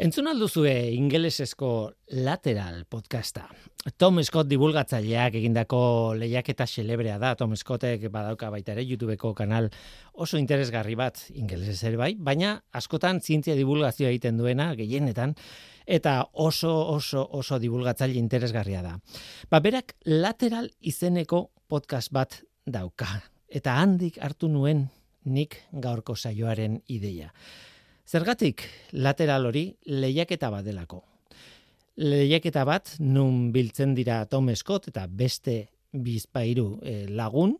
Entzun alduzue ingelesezko lateral podcasta. Tom Scott divulgatzaileak egindako lehiaketa celebrea da. Tom Scottek badauka baita ere YouTubeko kanal oso interesgarri bat ingelesez ere bai, baina askotan zientzia divulgazioa egiten duena gehienetan eta oso oso oso divulgatzaile interesgarria da. Ba, berak lateral izeneko podcast bat dauka eta handik hartu nuen nik gaurko saioaren ideia. Zergatik lateral hori lehiaketa bat delako. Lehiaketa bat nun biltzen dira Tom Scott eta beste bizpairu eh, lagun,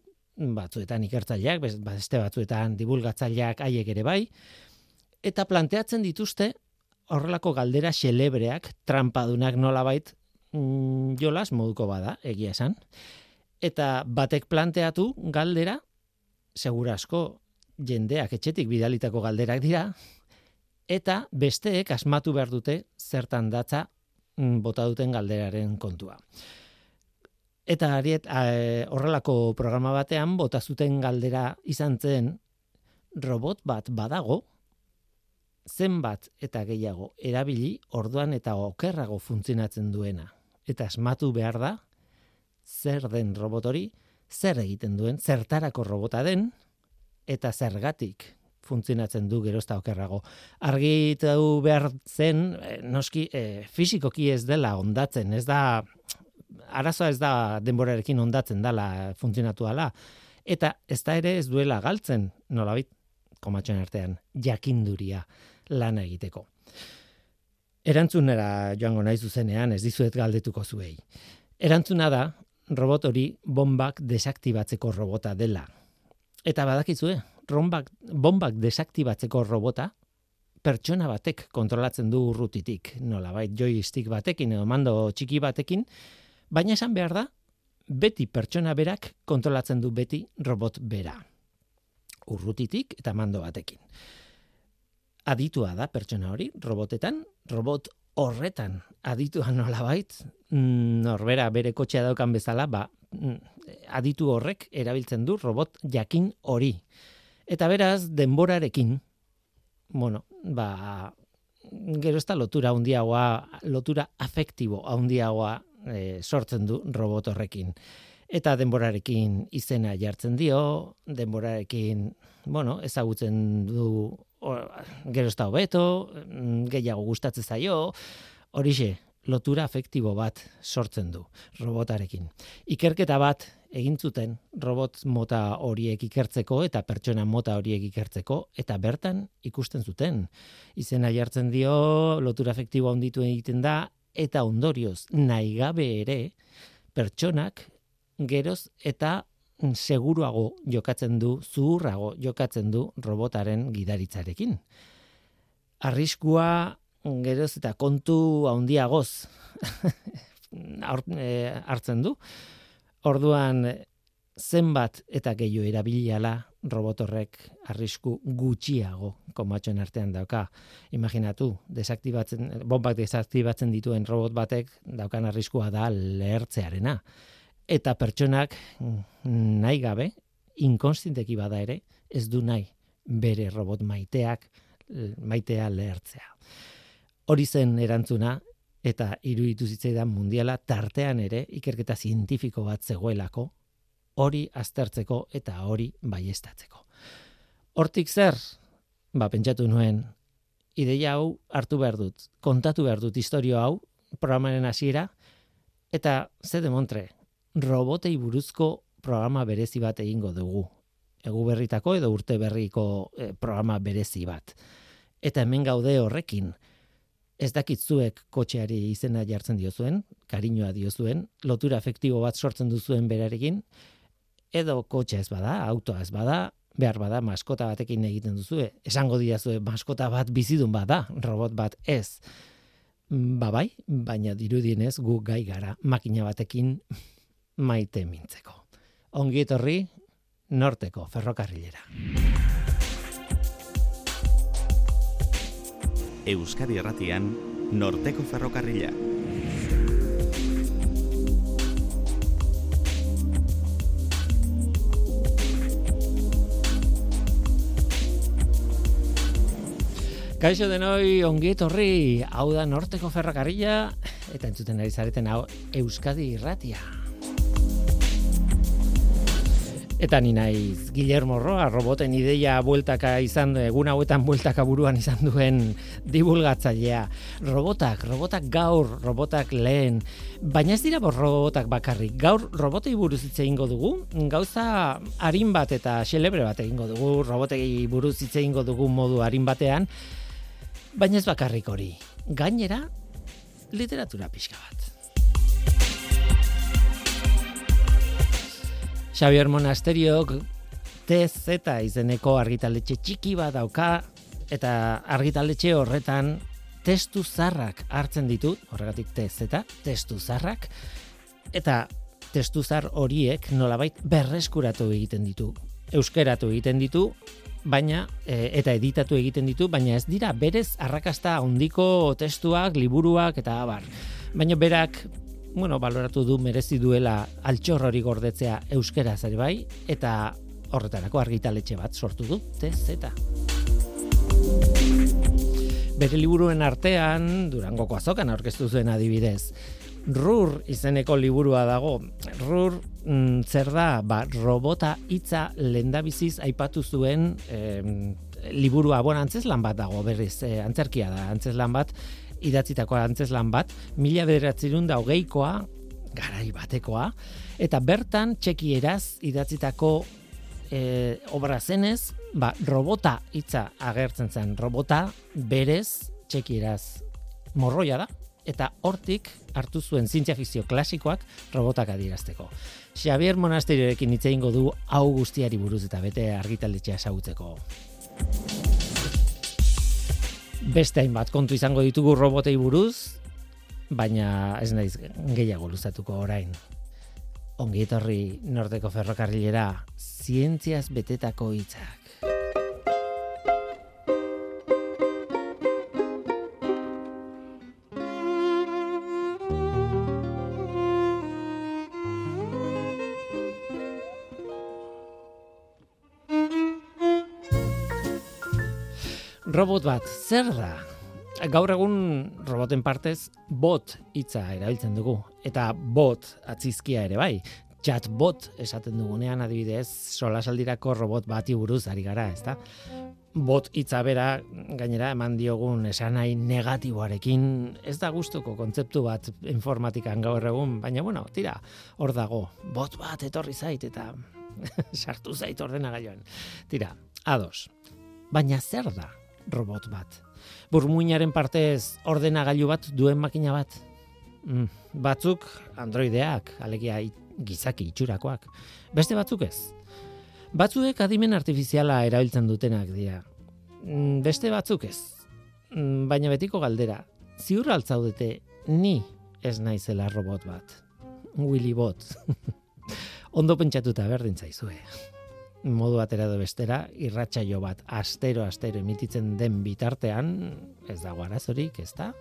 batzuetan ikertzaileak, beste batzuetan divulgatzaileak haiek ere bai, eta planteatzen dituzte horrelako galdera xelebreak, trampadunak nolabait mm, jolas moduko bada, egia esan. Eta batek planteatu galdera, segura asko jendeak etxetik bidalitako galderak dira, eta besteek asmatu behar dute zertan datza mm, bota duten galderaren kontua. Eta hariet horrelako programa batean bota zuten galdera izan zen robot bat badago zenbat eta gehiago erabili orduan eta okerrago funtzionatzen duena. Eta asmatu behar da zer den robotori, zer egiten duen, zertarako robota den, eta zergatik funtzionatzen du gerozta okerrago. Argitu behar zen, eh, noski, e, fizikoki ez dela ondatzen, ez da, arazoa ez da denborarekin ondatzen dela funtzionatu dela, eta ez da ere ez duela galtzen, nolabit, komatxoen artean, jakinduria lana egiteko. Erantzunera joango nahi zuzenean ez dizuet galdetuko zuei. Erantzuna da, robot hori bombak desaktibatzeko robota dela. Eta badakizue, rombak, bombak desaktibatzeko robota, pertsona batek kontrolatzen du urrutitik, nola bai, joystick batekin edo mando txiki batekin, baina esan behar da, beti pertsona berak kontrolatzen du beti robot bera. Urrutitik eta mando batekin. Aditua da pertsona hori, robotetan, robot horretan aditua nola bait, mm, norbera bere kotxea daukan bezala, ba, mm, aditu horrek erabiltzen du robot jakin hori. Eta beraz, denborarekin, bueno, ba, gero ez da lotura handiagoa, lotura afektibo handiagoa e, sortzen du robot horrekin. Eta denborarekin izena jartzen dio, denborarekin, bueno, ezagutzen du gero ez da hobeto, mm, gehiago gustatzen zaio, horixe, lotura afektibo bat sortzen du robotarekin. Ikerketa bat egin zuten robot mota horiek ikertzeko eta pertsona mota horiek ikertzeko eta bertan ikusten zuten. Izena jartzen dio, lotura efektibo onditu egiten da eta ondorioz nahi gabe ere pertsonak geroz eta seguruago jokatzen du, zuhurrago jokatzen du robotaren gidaritzarekin. Arriskua geroz eta kontu handiagoz eh, hartzen du. Orduan zenbat eta gehiago erabiliala robot horrek arrisku gutxiago komatxoen artean dauka. Imaginatu, desaktibatzen, bombak desaktibatzen dituen robot batek daukan arriskua da lehertzearena. Eta pertsonak nahi gabe, inkonstinteki bada ere, ez du nahi bere robot maiteak maitea lehertzea. Hori zen erantzuna eta iruditu zitzaidan mundiala tartean ere ikerketa zientifiko bat zegoelako hori aztertzeko eta hori baiestatzeko. Hortik zer? Ba, pentsatu nuen, ideia hau hartu behar dut, kontatu behar dut historio hau, programaren hasiera eta ze demontre, robotei buruzko programa berezi bat egingo dugu. Egu berritako edo urte berriko eh, programa berezi bat. Eta hemen gaude horrekin, ez dakitzuek kotxeari izena jartzen diozuen, kariñoa diozuen, lotura efektibo bat sortzen duzuen berarekin, edo kotxe ez bada, autoa ez bada, behar bada maskota batekin egiten duzue. Esango diazue maskota bat bizidun bada, robot bat ez. Ba bai, baina dirudienez gu gai gara makina batekin maite mintzeko. Ongi etorri, norteko ferrokarrilera. Euskadi Erratian, Norteko Ferrokarrila. Kaixo denoi ongi etorri, hau da Norteko Ferrokarrila eta entzuten ari zareten hau Euskadi Irratia. Eta ni naiz Guillermo Roa, roboten ideia bueltaka izan egun hauetan bueltaka buruan izan duen divulgatzailea. Robotak, robotak gaur, robotak lehen, baina ez dira robotak bakarrik. Gaur robotei buruz hitze eingo dugu, gauza harin bat eta xelebre bat egingo dugu, robotei buruz hitze eingo dugu modu harin batean, baina ez bakarrik hori. Gainera, literatura pixka bat. Xavier Monasteriok TZ izeneko argitaletxe txiki bat dauka eta argitaletxe horretan testu zarrak hartzen ditu, horregatik TZ, testu zarrak, eta testu zar horiek nolabait berreskuratu egiten ditu. Euskeratu egiten ditu, baina e, eta editatu egiten ditu, baina ez dira berez arrakasta handiko testuak, liburuak eta abar. Baina berak bueno, baloratu du merezi duela altxor hori gordetzea euskera zer bai, eta horretarako argitaletxe bat sortu du, TZ. Bere liburuen artean, Durangoko azokan aurkeztu zuen adibidez, Rur izeneko liburua dago. Rur mm, zer da, ba, robota hitza lendabiziz aipatu zuen eh, liburua, bueno, antzeslan bat dago berriz, eh, antzerkia da, antzeslan bat, idatzitako antzeslan bat, mila bederatzerun da hogeikoa, garai batekoa, eta bertan txekieraz idatzitako e, obra zenez, ba, robota hitza agertzen zen, robota berez txekieraz morroia da, eta hortik hartu zuen zientzia fikzio klasikoak robotak adierazteko. Xavier Monasteriorekin hitze du hau guztiari buruz eta bete argitaletxea ezagutzeko beste hainbat kontu izango ditugu robotei buruz, baina ez naiz gehiago luzatuko orain. Ongi etorri Nordeko ferrokarrilera, zientziaz betetako hitzak. Robot bat, zer da? Gaur egun roboten partez bot hitza erabiltzen dugu eta bot atzizkia ere bai. Chatbot esaten dugunean adibidez, solasaldirako robot bati buruz ari gara, ezta? Bot hitza bera gainera eman diogun esanai negatiboarekin ez da gustuko kontzeptu bat informatikan gaur egun, baina bueno, tira, hor dago. Bot bat etorri zait eta sartu zait ordenagailuan. Tira, ados. Baina zer da robot bat. Burmuinaren partez ordenagailu bat duen makina bat. Mm, batzuk androideak, alegia gizaki itxurakoak. Beste batzuk ez. Batzuek adimen artifiziala erabiltzen dutenak dira. Mm, beste batzuk ez. Mm, baina betiko galdera, ziur altzaudete ni ez naizela robot bat. Willy Bot. Ondo pentsatuta berdin zaizue modu batera edo bestera, irratsaio bat astero astero emititzen den bitartean, ez dago arazorik, ez da?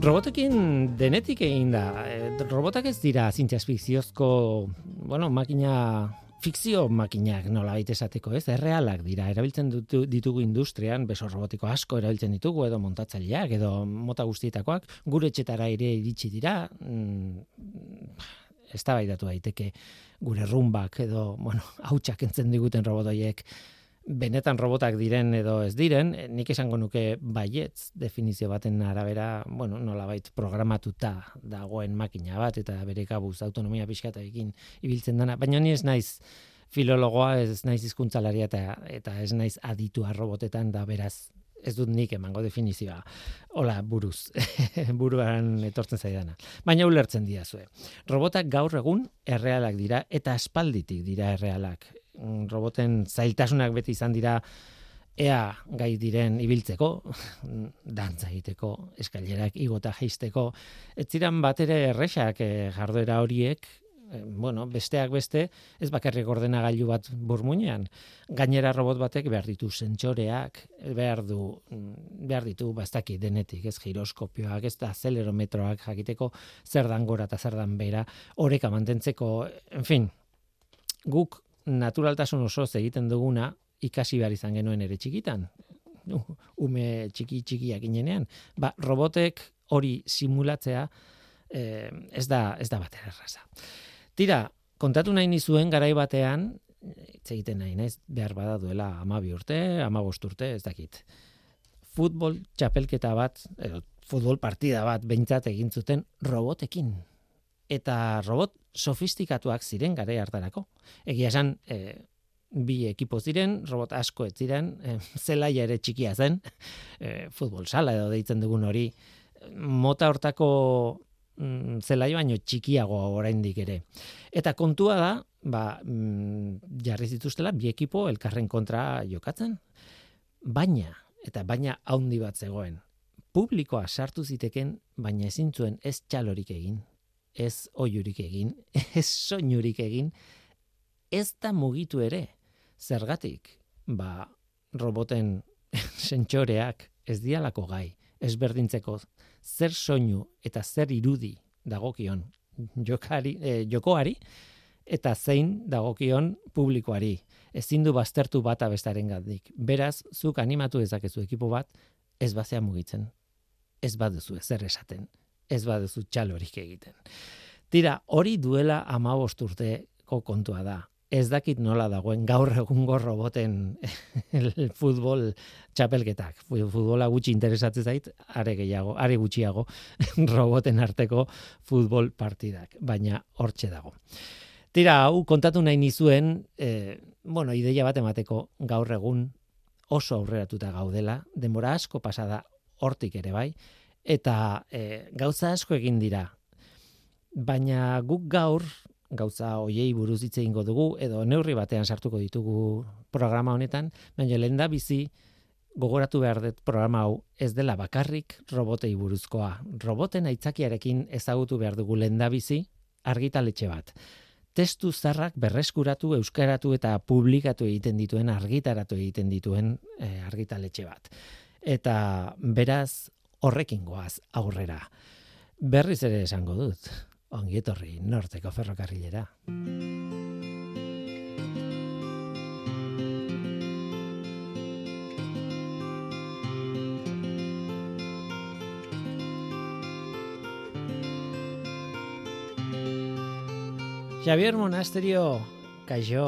Robotekin denetik egin da. Eh, robotak ez dira zintiaz fikziozko, bueno, makina, fikzio makinak nola baita esateko, ez? Errealak dira, erabiltzen dutu, ditugu industrian, beso robotiko asko erabiltzen ditugu, edo montatzaileak, edo mota guztietakoak, gure txetara ere iritsi dira, mm, ez da daiteke gure rumbak, edo, bueno, hautsak entzen diguten robotoiek, benetan robotak diren edo ez diren, eh, nik esango nuke baietz definizio baten arabera, bueno, nolabait programatuta dagoen makina bat eta bere kabuz autonomia pixkatarekin ibiltzen dana, baina ni ez naiz filologoa, ez naiz hizkuntzalaria eta eta ez naiz aditua robotetan da beraz ez dut nik emango definizioa. Hola, buruz, buruan etortzen zaidana. Baina ulertzen dira zue. Robotak gaur egun errealak dira eta aspalditik dira errealak. Roboten zailtasunak beti izan dira ea gai diren ibiltzeko, dantza egiteko, eskailerak igota jaisteko, ez ziren bat ere erresak eh, jarduera horiek, E, bueno, besteak beste, ez bakarrik ordenagailu bat burmuinean. Gainera robot batek behar ditu sentsoreak, behar du mm, behar ditu bastaki denetik, ez giroskopioak, ez da acelerometroak jakiteko zer dan gora eta zer dan bera, oreka mantentzeko, en fin, guk naturaltasun oso egiten duguna ikasi behar izan genuen ere txikitan, ume txiki txikiak inenean, ba, robotek hori simulatzea eh, ez da ez da batera erraza. Tira, kontatu nahi nizuen garai batean, hitz egiten nahi, naiz, behar bada duela amabi urte, amabost urte, ez dakit. Futbol txapelketa bat, edo, futbol partida bat, behintzat egin zuten robotekin. Eta robot sofistikatuak ziren gare hartarako. Egia esan, e, bi ekipo ziren, robot asko ez ziren, e, zelaia ere txikia zen, e, futbol sala edo deitzen dugun hori, mota hortako mm, zelai baino txikiago oraindik ere. Eta kontua da, ba, mm, jarri zituztela bi ekipo elkarren kontra jokatzen, baina, eta baina haundi bat zegoen, publikoa sartu ziteken, baina ezin zuen ez txalorik egin, ez oiurik egin, ez soinurik egin, ez da mugitu ere, Zergatik, ba, roboten sentsoreak ez dialako gai, ez berdintzeko zer soinu eta zer irudi dagokion jokari, eh, jokoari, eta zein dagokion publikoari. Ezin du baztertu bata bestaren gatik. Beraz, zuk animatu dezakezu ekipo bat, ez bazea mugitzen. Ez baduzu ezer esaten. Ez baduzu txalorik egiten. Tira, hori duela ama urteko kontua da ez dakit nola dagoen gaur egungo roboten el futbol txapelketak. Futbola gutxi interesatzen zait, are gehiago, are gutxiago roboten arteko futbol partidak, baina hortxe dago. Tira, hau kontatu nahi nizuen, e, bueno, ideia bat emateko gaur egun oso aurreratuta gaudela, denbora asko pasada hortik ere bai, eta e, gauza asko egin dira. Baina guk gaur, gauza hoiei buruz hitze eingo dugu edo neurri batean sartuko ditugu programa honetan, baina lenda bizi gogoratu behar dut programa hau ez dela bakarrik robotei buruzkoa. Roboten aitzakiarekin ezagutu behar dugu lenda bizi argitaletxe bat. Testu zarrak berreskuratu, euskaratu eta publikatu egiten dituen, argitaratu egiten dituen e, argitaletxe bat. Eta beraz horrekin goaz aurrera. Berriz ere esango dut ongietorri norteko ferrokarrilera. Javier Monasterio, kaixo,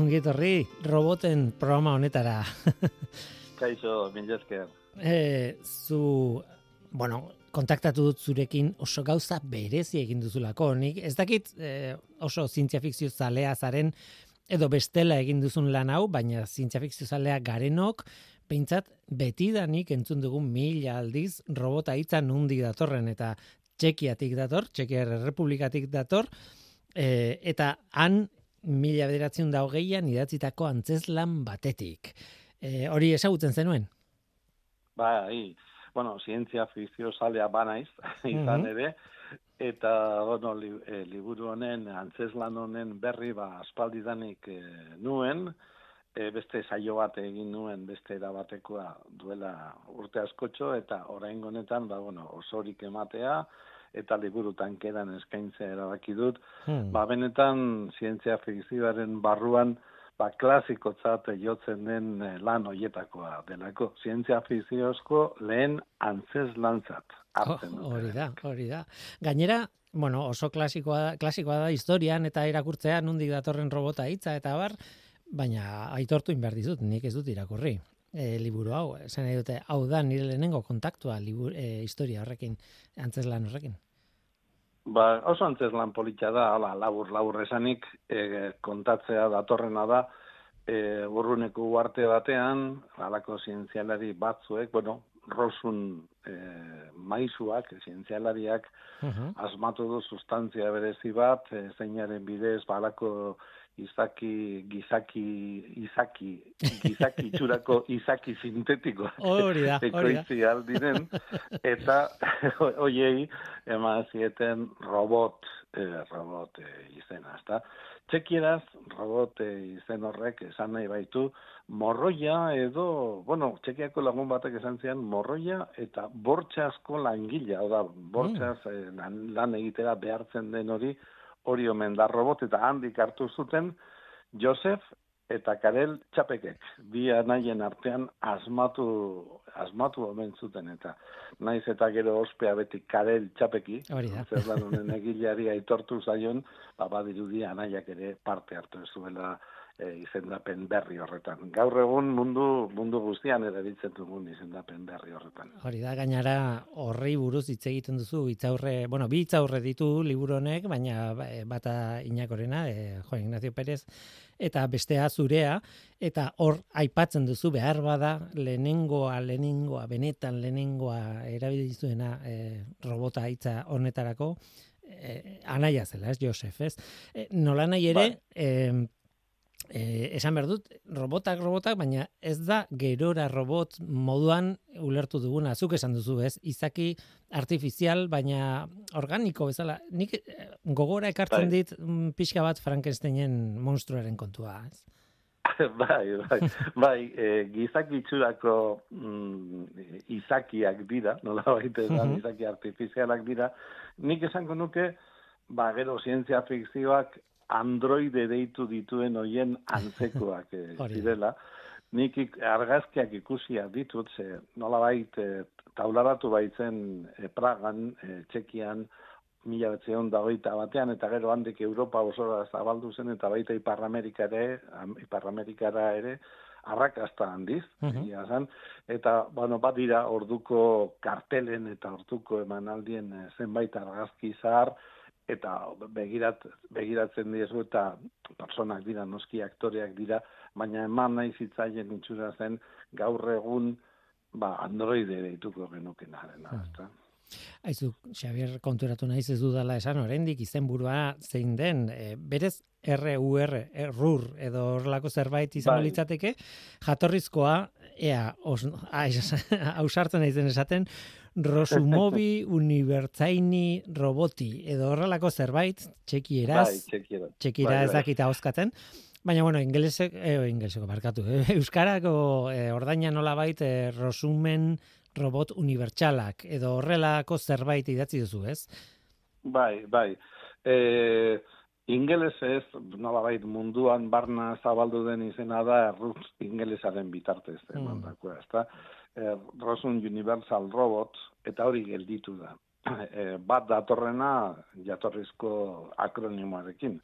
ongietorri, roboten programa honetara. kaixo, minjezker. Eh, zu, bueno, kontaktatu dut zurekin oso gauza berezi egin duzulako. Nik ez dakit eh, oso zientzia fikzio zalea zaren edo bestela egin duzun lan hau, baina zientzia fikzio zalea garenok, peintzat betidanik entzun dugu mila aldiz robota hitza nundi datorren eta Txekiatik dator, Txekiar Republikatik dator, e, eta han mila bederatzen da hogeian idatzitako antzeslan batetik. E, hori esagutzen zenuen? Bai, bueno, zientzia fizio salea banaiz, izan ere, eta, bueno, li, e, liburu honen, antzeslan honen berri, ba, aspaldidanik e, nuen, e, beste saio bat egin nuen, beste erabatekoa duela urte askotxo, eta orain honetan, ba, bueno, osorik ematea, eta liburu tankeran eskaintzea erabaki dut, hmm. ba, benetan, zientzia fizioaren barruan, ba, klasikotzat jotzen den eh, lan hoietakoa delako. Zientzia fiziozko lehen antzez lantzat. Oh, hori da, hori da. Gainera, bueno, oso klasikoa, klasikoa da historian eta irakurtzea nundik datorren robota hitza eta bar, baina aitortu inbar dizut, nik ez dut irakurri. E, liburu hau, zen dute, hau da nire lehenengo kontaktua libur, e, historia horrekin, antzez lan horrekin. Ba, oso antzez lan politxa da, ala, labur, labur esanik, e, kontatzea datorrena da, e, burruneko uarte batean, alako zientzialari batzuek, bueno, rosun e, maizuak, zientzialariak, asmatu du sustantzia berezi bat, e, zeinaren bidez, balako izaki, gizaki, izaki, gizaki txurako izaki sintetiko. Hori da, aldiren, eta hoiei ema zieten robot, eh, robot eh, izena, ezta? Txekieraz, robot izen horrek esan nahi baitu, morroia edo, bueno, txekiako lagun batek esan zian, morroia eta bortxasko langila, oda, bortxaz mm. eh, lan, lan egitera behartzen den hori, hori omen da robot eta handik hartu zuten Josef eta Karel Txapekek bi anaien artean asmatu asmatu omen zuten eta naiz eta gero ospea beti Karel Txapeki. Zer da honen egileari aitortu zaion ba badirudi anaiak ere parte hartu ez zuela e, izendapen berri horretan. Gaur egun mundu mundu guztian erabiltzen dugun izendapen berri horretan. Hori da gainara horri buruz hitz egiten duzu hitzaurre, bueno, bi hitzaurre ditu liburu honek, baina e, bata Inakorena, e, Jo Ignacio Pérez eta bestea zurea eta hor aipatzen duzu behar bada lehenengoa lehenengoa benetan lehenengoa erabili zuena e, robota hitza honetarako e, anaia zela, ez Josef, ez? E, nola nahi ere, ba eh, esan behar dut, robotak robotak, baina ez da gerora robot moduan ulertu duguna, zuk esan duzu, ez? Izaki artifizial, baina organiko bezala. Nik eh, gogora ekartzen bai. dit mm, pixka bat Frankensteinen monstruaren kontua, ez? bai, bai, bai, e, gizaki itxurako mm, izakiak dira, nola baita da, izaki artifizialak dira, nik esango nuke, ba, gero zientzia fikzioak androide deitu dituen hoien antzekoak eh, direla. Nik argazkiak ikusia ditut, ze nola bait, e, taularatu baitzen e, Pragan, e, Txekian, mila betzeon da batean, eta gero handik Europa osora zabaldu zen, eta baita Iparramerika ere, Iparramerikara ere, arrakasta handiz, uh eta, bueno, bat dira, orduko kartelen eta orduko emanaldien zenbait argazki zahar, eta begirat, begiratzen diezu eta personak dira, noski aktoreak dira, baina eman nahi zitzaien itxura zen gaur egun ba, androide deituko genuken arena. Hmm. Aizu, Xavier konturatu naiz ez dudala esan oraindik izenburua zein den, e, berez RUR, errur edo horrelako zerbait izango bai. litzateke, jatorrizkoa, ea, ausartzen naizen esaten, Rosumobi Unibertsaini Roboti edo horrelako zerbait txekieraz bai, txekiera bai, ez bai. dakita hozkatzen baina bueno ingelesek eh ingeleseko barkatu eh? euskarako eh, ordaina nolabait eh, Rosumen Robot Unibertsalak edo horrelako zerbait idatzi duzu ez bai bai eh Ingeles ez, nolabait munduan barna zabaldu den izena da, ruz ingelesaren bitartez, mm. emandakoa, ezta? Eh, Rosun Universal Robot, eta hori gelditu da. Eh, bat datorrena jatorrizko akronimoarekin.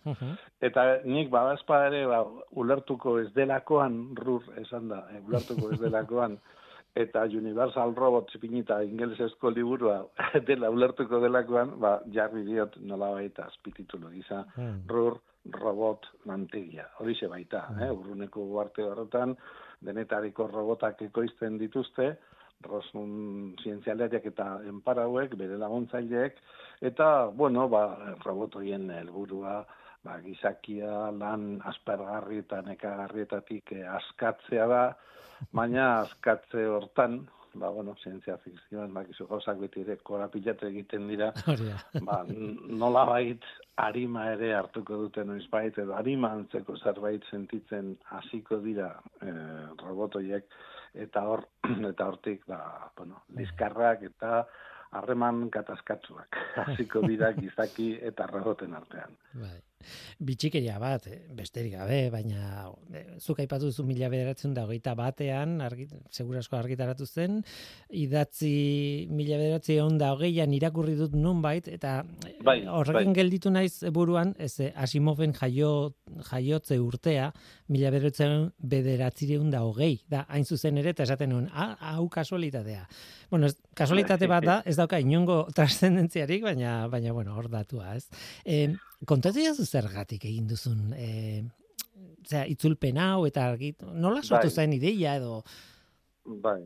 Eta nik badazpa ere ba, ulertuko ez delakoan, rur esan da, eh, ulertuko ez delakoan, eta Universal Robot zipinita ingelesezko liburua dela ulertuko delakoan, ba, jarri diot nola baita azpititulo gisa, hmm. rur, robot, mantegia. Hori baita, hmm. eh, urruneko guarte horretan, denetariko robotak ekoizten dituzte, rosun zientzialeriak eta enparauek, bere laguntzaileek, eta, bueno, ba, robotoien helburua ba, gizakia lan aspergarri eta nekagarrietatik eh, askatzea da, baina askatze hortan, ba, bueno, zientzia fikzioan, ba, gizu gauzak beti ere korapilate egiten dira, ba, nola bait, harima ere hartuko duten oizbait, edo harima antzeko zerbait sentitzen hasiko dira e, robotoiek, eta hor, eta hortik, ba, bueno, liskarrak eta harreman katazkatzuak, hasiko dira gizaki eta roboten artean. Bai bitxikeria bat, eh, besterik gabe, baina e, zuk aipatu duzu mila bederatzen da hogeita batean, argi, segurasko argitaratu zen, idatzi mila bederatzen onda hogeian irakurri dut nunbait, eta eh, bai, horrekin bai. gelditu naiz buruan, ez Asimoven jaio, jaiotze urtea, mila bederatzen bederatzen da hogei, da hain zuzen ere, eta esaten nuen, ah, hau kasualitatea. Bueno, ez, kasualitate bat da, ez dauka inongo trascendentziarik, baina, baina bueno, hor datua, ez. E, kontatu zergatik egin duzun e, zera, itzulpen hau eta argit, nola sortu bai. zen ideia edo? Bai,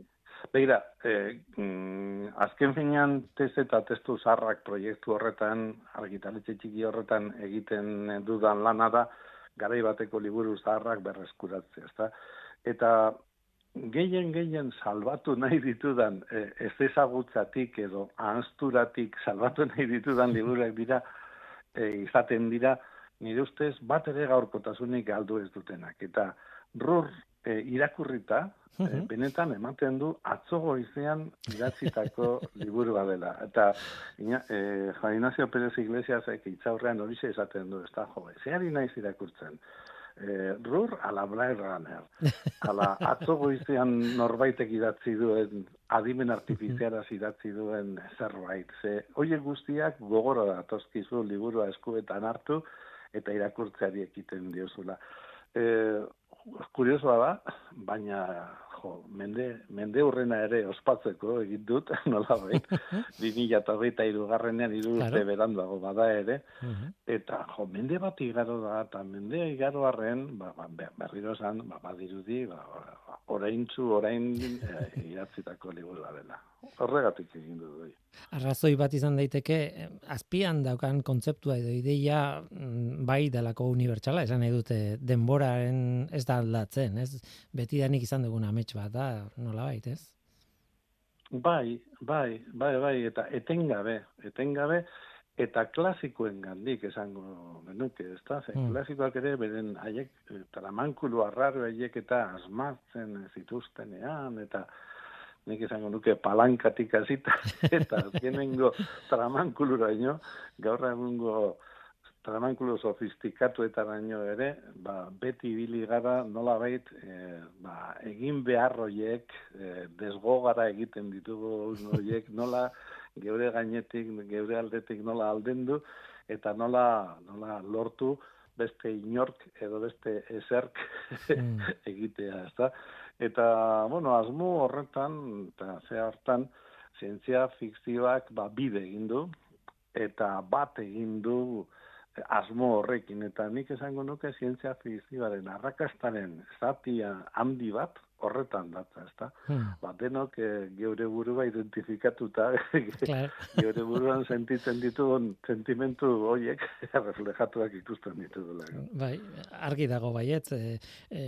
Begira, e, mm, azken finean tez eta testu zarrak proiektu horretan, argitaletxe txiki horretan egiten dudan lana da, garai bateko liburu zaharrak berreskuratzea, ezta? Eta gehien gehien salbatu nahi ditudan e, ez ezagutzatik edo ahanzturatik salbatu nahi ditudan liburuak dira e, izaten dira nire ustez bat ere gaurkotasunik galdu ez dutenak. Eta rur e, irakurrita, e, benetan ematen du atzogo izean idatzitako liburua dela. Eta ina, e, Juan Ignacio Pérez Iglesias itzaurrean hori esaten du, ez da jo, zeari naiz irakurtzen eh, rur ala Blade Runner. Ala atzogo izan norbaitek idatzi duen, adimen artifiziara idatzi duen zerbait. Ze, oie guztiak gogoro da, toskizu liburua eskuetan hartu, eta irakurtzeari ekiten diozula. Eh, kuriosoa da, baina jo, mende, mende urrena ere ospatzeko egin dut, nola bai, 2008 irugarrenean irurte beranduago bada ere, eta jo, mende bat igaro da, eta mende igaro arren, ba, ba, berriro esan, ba, badirudi, ba, ba, orain txu, orain e, iratzitako liburua dela. Horregatik egin dut doi. Arrazoi bat izan daiteke, azpian daukan kontzeptua edo ideia mm, bai delako unibertsala, esan nahi dute denboraren ez da aldatzen, ez? Beti danik izan duguna amets bat da, nola bait, ez? Bai, bai, bai, bai, eta etengabe, etengabe, eta klasikoen gandik esango genuke, ez da? Mm. Klasikoak ere, beren haiek, eh, tramankulu arraro haiek eta asmatzen zituztenean, eta nik esango nuke palankatik azita, eta azkenengo tramankulura ino, gaur egungo tramankulu sofistikatu eta baino ere, ba, beti ibili gara nola bait, e, ba, egin beharroiek, e, desgogara egiten ditugu horiek, nola geure gainetik, geure aldetik nola aldendu, eta nola, nola lortu beste inork edo beste eserk mm. egitea, ezta? Eta, bueno, asmu horretan, eta ze hartan, zientzia fikzioak ba, bide egin du, eta bat egin du, asmo horrekin eta nik esango nuke zientzia fikzioaren arrakastaren zatia handi bat horretan datza, ezta? Hmm. Ba, denok e, geure burua identifikatuta, geure buruan sentitzen ditugun sentimentu horiek reflejatuak ikusten ditugula. Bai, argi dago baiet, e, e,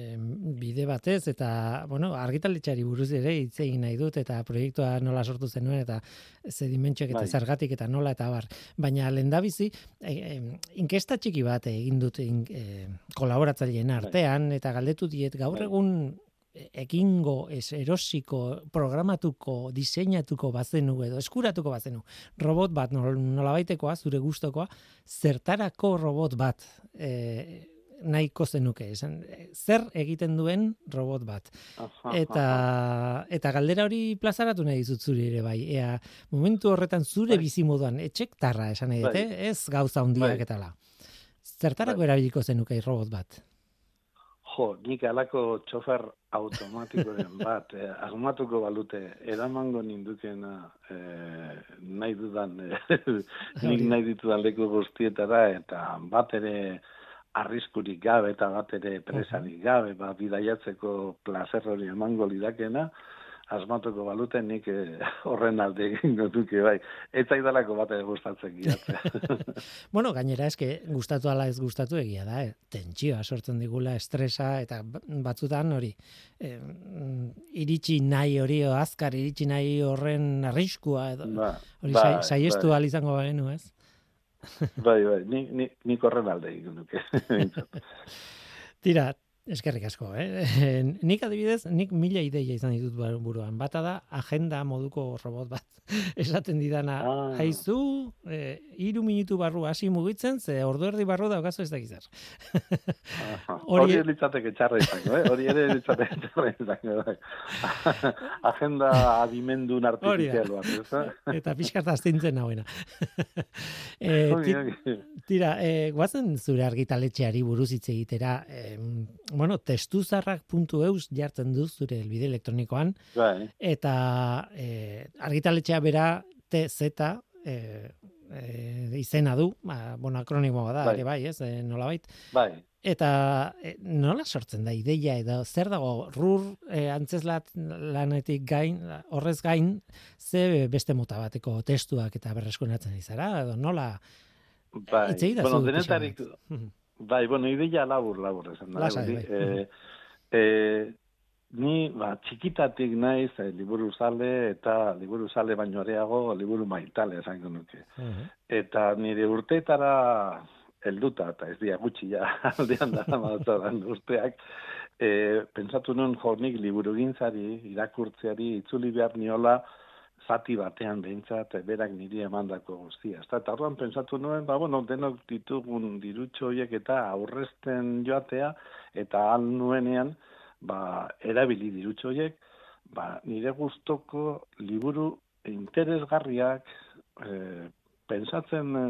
bide batez, eta, bueno, argitaletxari buruz ere hitz egin nahi dut, eta proiektua nola sortu zenuen, eta ze dimentsiak eta bai. zergatik, eta nola, eta bar. Baina, lendabizi, e, e, inkesta txiki bat egin dut in, e, kolaboratzaileen bai. artean, eta galdetu diet, gaur bai. egun ekingo, ez erosiko, programatuko, diseinatuko bazenu edo eskuratuko bazenu. Robot bat nola baitekoa, zure gustokoa, zertarako robot bat e, nahiko zenuke. Esan, zer egiten duen robot bat. Eta, eta galdera hori plazaratu nahi dizut zuri ere bai. Ea, momentu horretan zure bai. bizimoduan, etxek tarra esan nahi bai. ez gauza hundiak bai. etala. Zertarako bai. erabiliko zenuke robot bat? Jo, nik alako txofer automatikoren bat, eh, armatuko balute, eramango nindukena eh, nahi dudan, eh, nik nahi ditudan leku guztietara, eta bat ere arriskurik gabe, eta bat ere presarik gabe, ba, bidaiatzeko placer hori emango lidakena, asmatuko baluten nik eh, horren alde egingo duke bai. Ez zaidalako bat ere gustatzen giatzea. bueno, gainera eske gustatu ala ez gustatu egia da, eh? tentsioa sortzen digula, estresa eta batzutan hori eh, iritsi nahi hori o azkar iritsi nahi horren arriskua edo ba, hori ba, saiestu ba. izango bagenu, ez? bai, bai, nik ni, ni horren alde egingo duke. Tira, Eskerrik asko, eh? nik adibidez, nik mila ideia izan ditut buruan. Bata da, agenda moduko robot bat. Esaten didana, ah. haizu, eh, iru minutu barru hasi mugitzen, ze ordu erdi barru da okazu ez da gizar. Hori ere litzateke txarra izango, eh? Hori ere litzateke txarra izango. Bai. agenda adimendu artifizial bat. Eta pixkat astintzen hauena. eh, tira, eh, guazen zure argitaletxeari buruz hitz egitera, eh, bueno, testuzarrak.eus jartzen du zure elbide elektronikoan. Bai. Eta e, argitaletxea bera TZ e, e, izena du, ba, bueno, akronimoa da, bai. bai, ez, e, nola bait. Bai. Eta e, nola sortzen da ideia edo zer dago rur e, antzeslat lanetik gain, horrez gain, ze beste mota bateko testuak eta berreskunatzen izara, edo nola... Bai, bueno, denetarik, bai, bueno, ideia labur, labur, esan da. Lasai, bai. E, e, ni, ba, txikitatik naiz, e, liburu zale, eta liburu zale baino areago, liburu maitale, esan nuke. Eta nire urteetara helduta, eta ez dia gutxi ja, aldean da, mazaran urteak, e, pensatu nuen jornik liburu gintzari, irakurtzeari, itzuli behar niola, zati batean behintzat, berak niri emandako guztia. Eta orduan pensatu nuen, ba, bueno, denok ditugun dirutxo horiek eta aurrezten joatea, eta al nuenean, ba, erabili dirutxo horiek, ba, nire gustoko liburu interesgarriak, e, pensatzen e,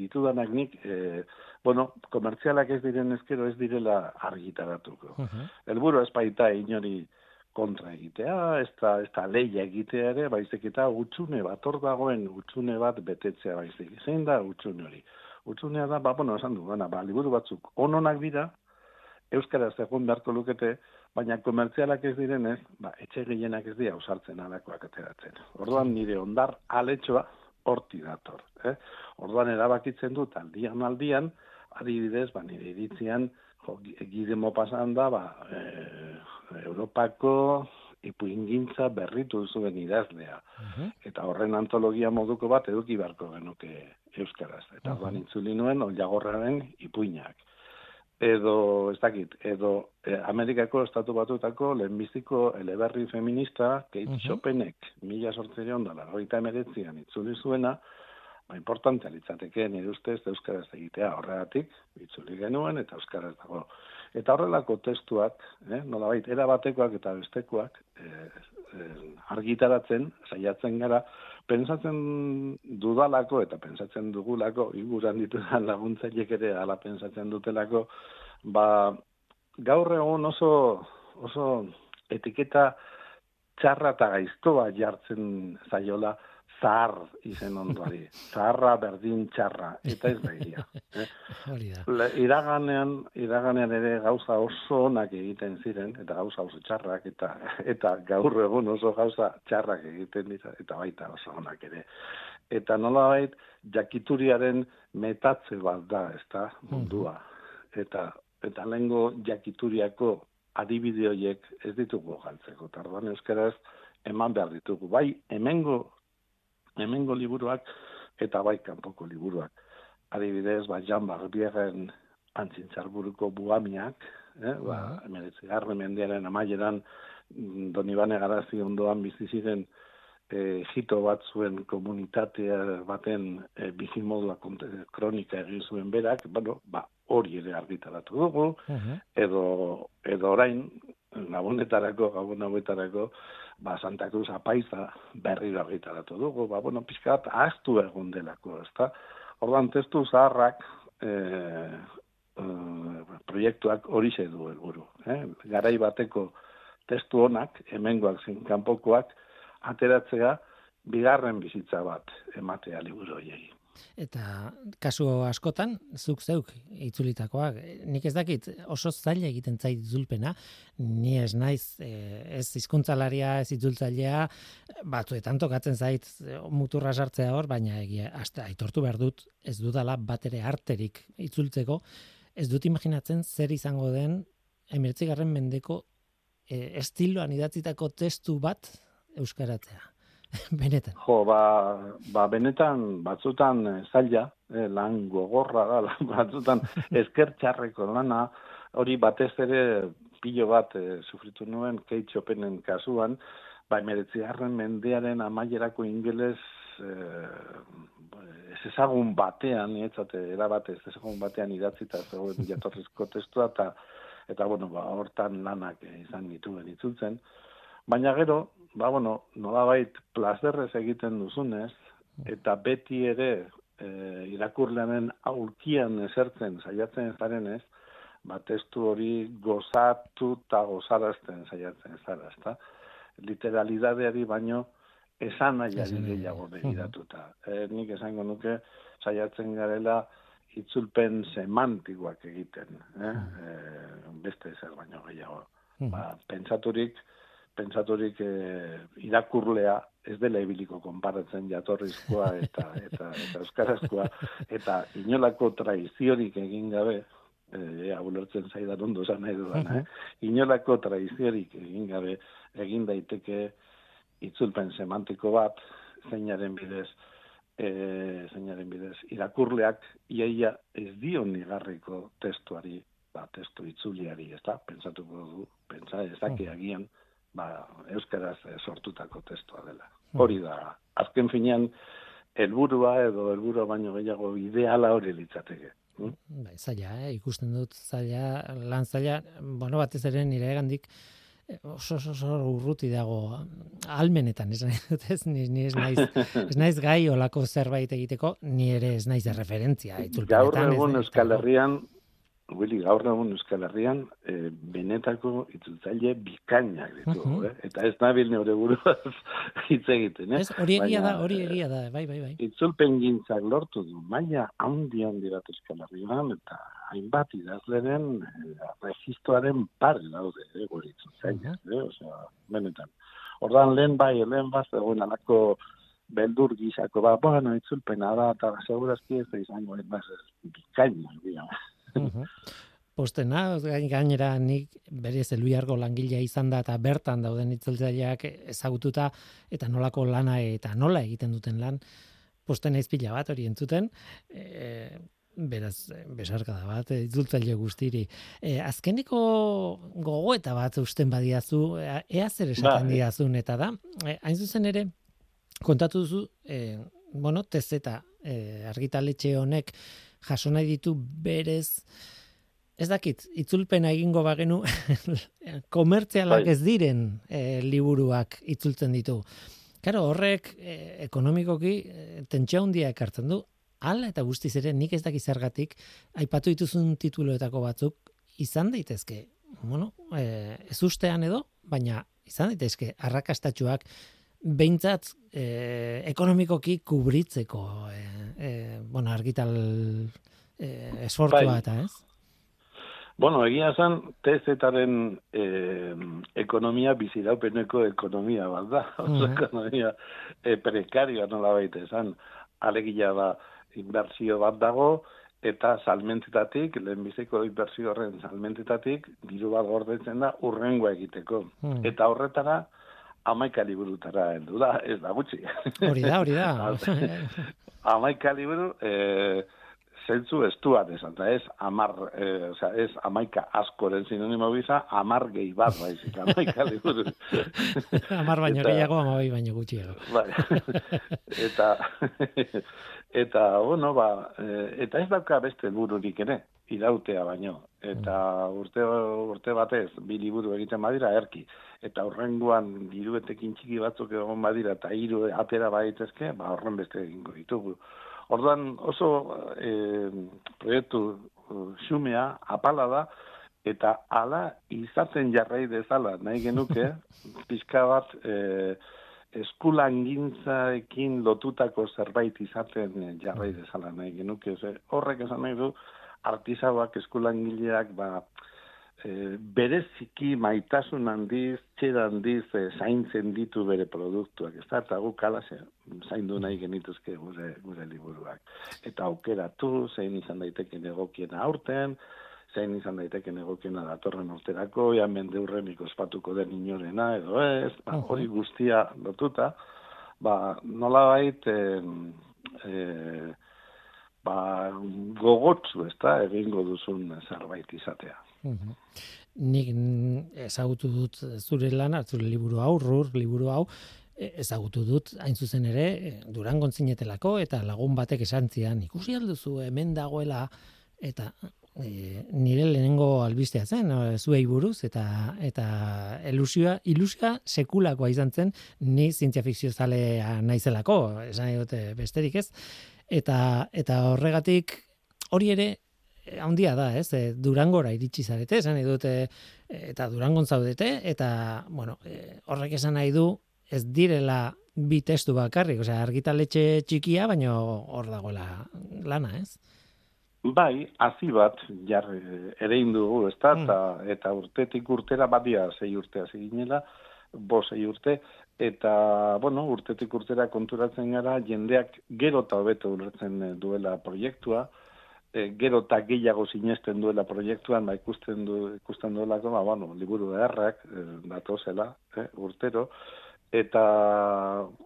ditudanak nik, e, bueno, komertzialak ez diren ezkero ez direla argitaratuko. Uh -huh. Elburu ez baita inori, kontra egitea, ez da, ez da leia egitea ere, baizik eta utxune bat, hor dagoen utxune bat betetzea baizik. Zein da utxune hori? Utxunea da, ba, bueno, esan du, ba, ba, liburu batzuk ononak dira, Euskara egun beharko lukete, baina komertzialak ez direnez, ba, etxe gehienak ez dira usartzen alakoak ateratzen. Orduan nire ondar aletxoa horti dator. Eh? Orduan erabakitzen dut aldian aldian, adibidez, ba, nire iritzian, jo, gidemo pasan da, ba, e, Europako ipuingintza berritu zuen idazlea. Eta horren antologia moduko bat eduki beharko genuke euskaraz. Eta uh -huh. itzuli nuen ollagorraren ipuinak. Edo, ez dakit, edo eh, Amerikako estatu batutako lehenbiziko eleberri feminista, Kate uh -huh. Chopenek, mila sortzerion dala, horita emeretzian itzuli zuena, ba, importante alitzateke nire ustez euskaraz egitea horregatik, itzuli genuen, eta euskaraz dago. Eta horrelako testuak, eh, nola baita, erabatekoak eta bestekoak, eh, eh, argitaratzen, saiatzen gara, pensatzen dudalako eta pensatzen dugulako, iguran ditudan laguntzailek ere ala pensatzen dutelako, ba, gaur egun oso, oso etiketa txarra eta gaiztoa jartzen zaiola, zahar izen ondoari. Zaharra berdin txarra, eta ez da iria. Eh? iraganean, iraganean ere gauza oso onak egiten ziren, eta gauza oso txarrak, eta eta gaur egun oso gauza txarrak egiten dira, eta baita oso onak ere. Eta nola bait, jakituriaren metatze bat da, ez da, mundua. Eta, eta lehengo jakituriako adibide horiek ez ditugu galtzeko. Tardoan euskaraz, eman behar ditugu. Bai, hemengo hemengo liburuak eta bai kanpoko liburuak. Adibidez, ba, Jan Barbieren antzintzarburuko buamiak, eh, ba, emeretzi garre mendearen amaieran mm, Donibane Garazi ondoan bizi ziren e, jito bat zuen komunitatea baten e, bizimodua kronika egin zuen berak, bueno, ba, hori ere argitaratu dugu, edo, edo orain, gabonetarako, gabon hauetarako, ba, Santa Cruz apaiza berri argitaratu dugu, ba, bueno, pizkat, ahaztu egon delako, ezta? Ordan testu zaharrak, e, e, proiektuak hori du helburu. Eh? Garai bateko testu honak, hemengoak zin kanpokoak, ateratzea, bigarren bizitza bat ematea liburu hoiei. Eta kasu askotan, zuk zeuk itzulitakoak, nik ez dakit oso zaila egiten zait itzulpena, ni ez naiz, eh, ez hizkuntzalaria ez itzultzailea, batzuetan tokatzen zait muturra sartzea hor, baina egia, hasta aitortu behar dut, ez dudala bat ere arterik itzultzeko, ez dut imaginatzen zer izango den emertzigarren mendeko e, estiloan idatzitako testu bat euskaratzea. benetan. Jo, ba, ba benetan batzutan eh, zaila, eh, lan gogorra da, lan batzutan eskertxarreko lana, hori batez ere pilo bat eh, sufritu nuen keitxopenen kasuan, ba emeretzi harren mendearen amaierako ingeles eh, ez ezagun batean, etzate, erabate ez ezagun batean idatzita zegoen jatorrizko testua, eta, eta bueno, ba, hortan lanak izan dituen itzultzen. Baina gero, ba, bueno, nolabait plazerrez egiten duzunez, eta beti ere e, irakurlearen aurkian esertzen saiatzen zarenez, ba, testu hori gozatu eta gozarazten saiatzen zara, ezta? Literalidadeari baino esan nahi gehiago begiratuta. E, nik esango nuke saiatzen garela itzulpen semantikoak egiten, eh? E, beste zer baino gehiago. Ba, pentsaturik, pentsaturik e, irakurlea ez dela ibiliko konparatzen jatorrizkoa eta, eta, eta euskarazkoa, eta inolako traiziorik egin gabe, e, ulertzen zaidan ondo zan nahi dudan, eh? inolako traiziorik egin gabe, egin daiteke itzulpen semantiko bat, zeinaren bidez, e, zeinaren bidez, irakurleak iaia ez dio nigarriko testuari, ba, testu itzuliari, ez da, pentsatuko du, pentsa ez daki agian, ba, euskaraz e, sortutako testua dela. Hori da, azken finean, helburua edo helburua baino gehiago ideala hori litzateke. Bai, zaila, eh? ikusten dut zaila, lan zaila, bueno, batez ere nire egandik, oso oso, oso urruti dago almenetan, ez ez, ni, ni ez, naiz, ez naiz gai olako zerbait egiteko, ni ere ez naiz de referentzia. Gaur egun Euskal Herrian, Willy, gaur egun Euskal Herrian, e, benetako itzultzaile bikainak ditu, uh -huh. eh? eta ez nabil neure buruaz hitz egiten. Eh? hori egia da, hori egia da, bai, bai, bai. Itzulpen gintzak lortu du, maila handi handi bat Euskal Herrian, eta hainbat idazleren eh, registoaren pare daude, eh, gure itzultzaile, uh -huh. eh? Osea, benetan. Ordan lehen bai, lehen bat, egon alako beldur gizako, ba, bueno, itzulpena da, eta segurazki ez da izango, ez bikaina, Postena, gainera nik berez eluiargo langilea izan da eta bertan dauden itzultzaileak ezagututa eta nolako lana eta nola egiten duten lan, postena izpila bat hori entzuten, e, beraz, besarka da bat, itzultzaile guztiri. E, azkeniko gogo eta bat usten badiazu, ea zer esaten ba, diazun eta da, e, hain zuzen ere, kontatu duzu, e, bueno, tezeta e, argitaletxe honek, jaso nahi ditu berez ez dakit itzulpena egingo bagenu komertzialak bai. ez diren e, liburuak itzultzen ditu. Claro, horrek e, ekonomikoki e, tentsio handia ekartzen du. Hala eta guztiz ere nik ez daki zergatik aipatu dituzun tituloetako batzuk izan daitezke. Bueno, e, ez ustean edo, baina izan daitezke arrakastatxuak behintzat e, ekonomikoki kubritzeko e, e, bueno, argital e, esfortua bai. eta ez? Bueno, egia esan, tezetaren e, ekonomia biziraupeneko ekonomia bat da. Mm ekonomia e, prekarioa nola baita esan. Alegia da inbertsio bat dago, eta salmentetatik, lehenbiziko inbertsio horren salmentetatik, diru bat gordetzen da urrengoa egiteko. Mm. Eta horretara, amaika liburutara heldu da, ez da gutxi. Hori da, hori da. amaika liburu, e, zentzu estuan esan, eta ez amar, e, o sea, ez amaika askoren sinonimo biza, amar gehi bat, baizik, amaika liburu. amar baino gehiago, amabai baino gutxiago. Bai. eta, eta, bueno, ba, e, eta ez dauka beste bururik ere, irautea baino. Eta urte, urte batez, bi liburu egiten badira, erki. Eta horrenguan diruetekin txiki batzuk egon badira, eta hiru atera baitezke, ba, horren beste egingo ditugu. Orduan oso e, proiektu xumea, apala da, eta ala izaten jarrai dezala, nahi genuke, pixka bat e, eskulangintzaekin lotutako zerbait izaten jarrai dezala, nahi genuke, horrek esan nahi du, artizauak eskulangileak ba, e, bereziki maitasun handiz, txeda handiz e, zaintzen ditu bere produktuak. Ez da, eta guk alase, zaindu nahi genituzke gure, gure liburuak. Eta aukeratu, zein izan daiteke negokiena aurten, zein izan daiteke negokiena datorren urterako, ja mende hurren ospatuko den inorena, edo ez, ba, hori guztia lotuta, ba, nola bait, e, ba, gogotsu, ez da, egingo duzun zerbait izatea. Nik ezagutu dut zure lana, zure liburu hau, rur, liburu hau, e, ezagutu dut, hain zuzen ere, e, durangon zinetelako, eta lagun batek esan zian, ikusi alduzu hemen dagoela, eta e, nire lehenengo albistea zen, zuei buruz, eta eta ilusioa, ilusioa sekulakoa izan zen, ni zientzia fikzio zalea naizelako, esan dute besterik ez, eta eta horregatik hori ere handia da, ez? E, Durangora iritsi zarete, esan dute eta Durangon zaudete eta bueno, e, horrek esan nahi du ez direla bi testu bakarrik, osea argitaletxe txikia, baino hor dagoela lana, ez? Bai, hazi bat jar ere indugu, ez da, Mm. eta, eta urtetik urtera badia zei urte hasi ginela, bo zei urte, eta, bueno, urtetik urtera konturatzen gara, jendeak gero eta hobeto ulertzen duela proiektua, e, gero eta gehiago sinesten duela proiektuan, ba, ikusten, du, ikusten duelako, ba, bueno, liburu beharrak, e, datozela, eh, urtero, eta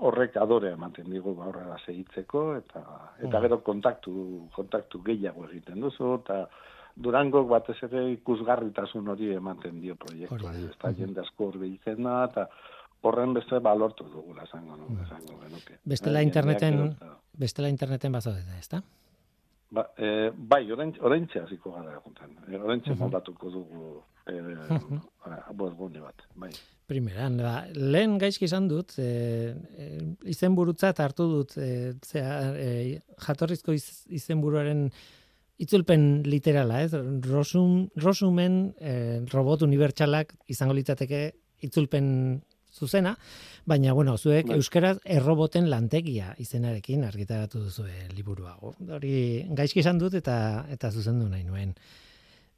horrek adore ematen digu ba, aurrera segitzeko, eta, eta Mm. gero kontaktu, kontaktu gehiago egiten duzu, eta Durangok batez ere ikusgarritasun hori ematen dio proiektua. Hori da. Ez da Mhm. jende asko hor biltzen da, eta horren beste balortu dugula esango, no? Mhm. esango genuke. Bestela interneten- Bestela interneten bazaudete, ezta? Ba, e, bai, orain, oraintxe hasiko gara eguntan. E, oraintxe Mhm. moldatuko dugu e, webgune bat, bai. Primeran, ba, lehen gaizki izan dut, e, e, izenburutzat hartu dut, e, zea, e, jatorrizko iz, izenburuaren itzulpen literala, ez? Rosum, rosumen e, robot unibertsalak izango litzateke itzulpen zuzena, baina, bueno, zuek Bai. euskaraz erroboten lantegia izenarekin argitaratu duzu liburua. Hori gaizki izan dut eta eta zuzendu nahi nuen.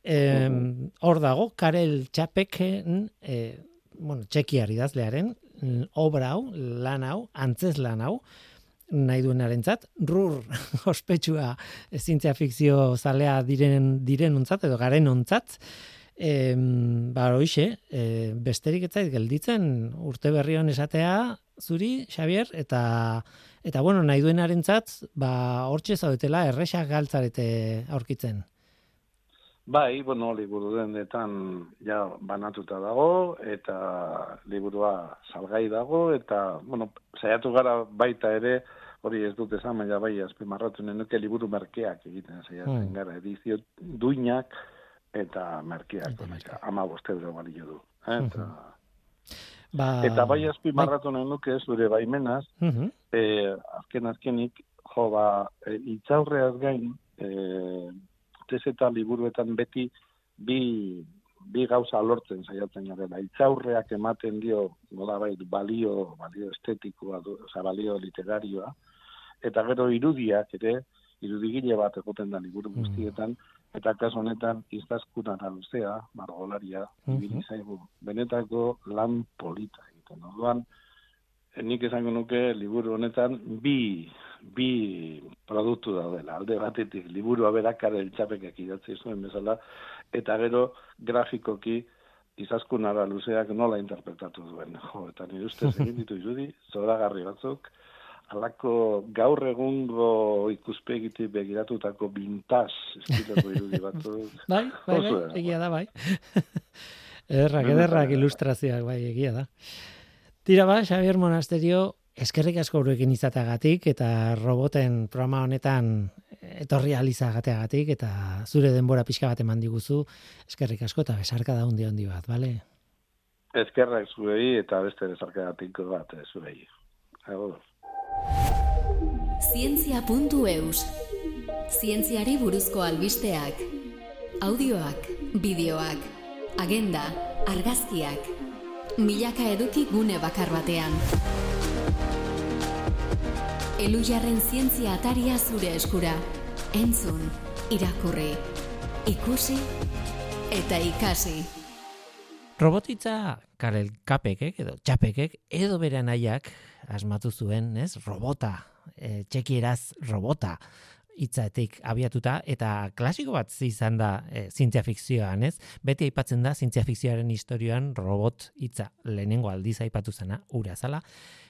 Em, hor dago, Karel Txapeken, e, bueno, txekiar idazlearen, mm, obra hau, lan hau, antzez lan hau, nahi duenarentzat, rur ospetsua zientzia fikzio zalea diren diren ontzat, edo garen ontzat, e, ba, hoxe, e, besterik ez zait gelditzen urte berri hon esatea zuri, Xavier, eta eta bueno, nahi duenarentzat, ba, hortxe zaudetela erresak galtzarete aurkitzen. Bai, bueno, liburu denetan ja banatuta dago, eta liburua salgai dago, eta, bueno, saiatu gara baita ere, hori ez dut esan, baina bai, azpimarratu nenuke liburu merkeak egiten saiatzen Hmm. gara, edizio duinak eta merkeak, ama bosteuro balio du. Eh? Eta, Ba, eta bai azpimarratu nenuke zure baimenaz, Mhm. e, azken azkenik, jo, ba, e, itzaurreaz gain, e, tez eta liburuetan beti bi, bi gauza lortzen saiatzen garela. Itzaurreak ematen dio, nola bai, balio, balio estetikoa, oza, balio literarioa, eta gero irudiak ere, irudigile bat egoten da liburu guztietan, eta kasu honetan iztaskunara luzea, margolaria, ibili zaigu, benetako lan polita egiten. Orduan, eh, nik esango nuke liburu honetan bi bi produktu daudela. Alde batetik liburua berakare eltxapekak idatzi zuen bezala, eta gero grafikoki izaskunara luzeak nola interpretatu duen. Jo, eta nire ustez egin ditu irudi, zoragarri batzuk, alako gaur egungo ikuspegitik begiratutako bintaz estiloko irudi batzuk. Bai, bai, bai, ederra. egia da, bai. Ederrak, ederrak ederra. ilustrazioak, bai, egia da. Tira ba, Xavier Monasterio, eskerrik asko gurekin izateagatik eta roboten programa honetan etorri alizagateagatik eta zure denbora pixka bat eman diguzu, eskerrik asko eta besarka da hundi handi bat, bale? Ezkerrak zuei eta beste bezarkagatik bat eh, zuei. Agur. Zientzia.eus Zientziari buruzko albisteak Audioak, bideoak, agenda, argazkiak. Milaka eduki gune bakar batean. Elujarren zientzia ataria zure eskura. Entzun, irakurri, ikusi eta ikasi. Robotitza Karel Kapekek edo Txapekek edo bere anaiak asmatu zuen, ez? Robota, e, txekieraz robota hitzatik abiatuta eta klasiko bat izan da e, zientzia fikzioan, ez? Beti aipatzen da zientzia fikzioaren historioan robot hitza lehenengo aldiz aipatu zena ura zala,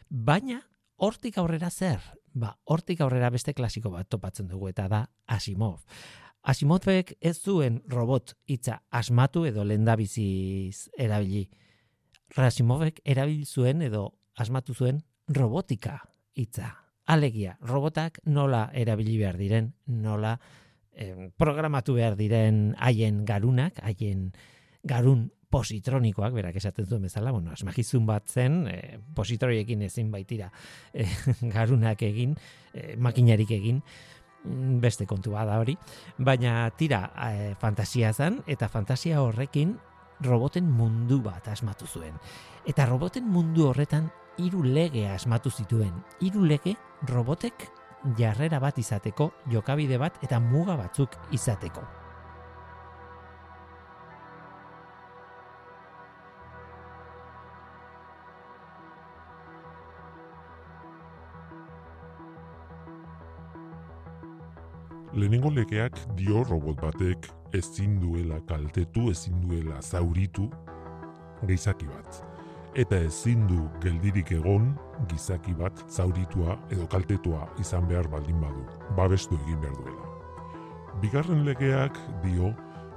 baina hortik aurrera zer? Ba, hortik aurrera beste klasiko bat topatzen dugu eta da Asimov. Asimovek ez zuen robot hitza asmatu edo lendabiziz erabili. Asimovek erabili zuen edo asmatu zuen robotika hitza. Alegia, robotak nola erabili behar diren, nola eh, programatu behar diren haien garunak, haien garun positronikoak, berak esaten zuen bezala, bueno, asmagizun bat zen, eh, positroiekin ezin baitira eh, garunak egin, eh, makinarik egin, beste kontu bada hori, baina tira eh, fantasia zen, eta fantasia horrekin roboten mundu bat asmatu zuen. Eta roboten mundu horretan hiru lege asmatu zituen. Hiru lege robotek jarrera bat izateko, jokabide bat eta muga batzuk izateko. Lehenengo legeak dio robot batek ezin duela kaltetu, ezin duela zauritu gizaki bat. Eta ezin du geldirik egon gizaki bat zauritua edo kaltetua izan behar baldin badu, babestu egin behar duela. Bigarren legeak dio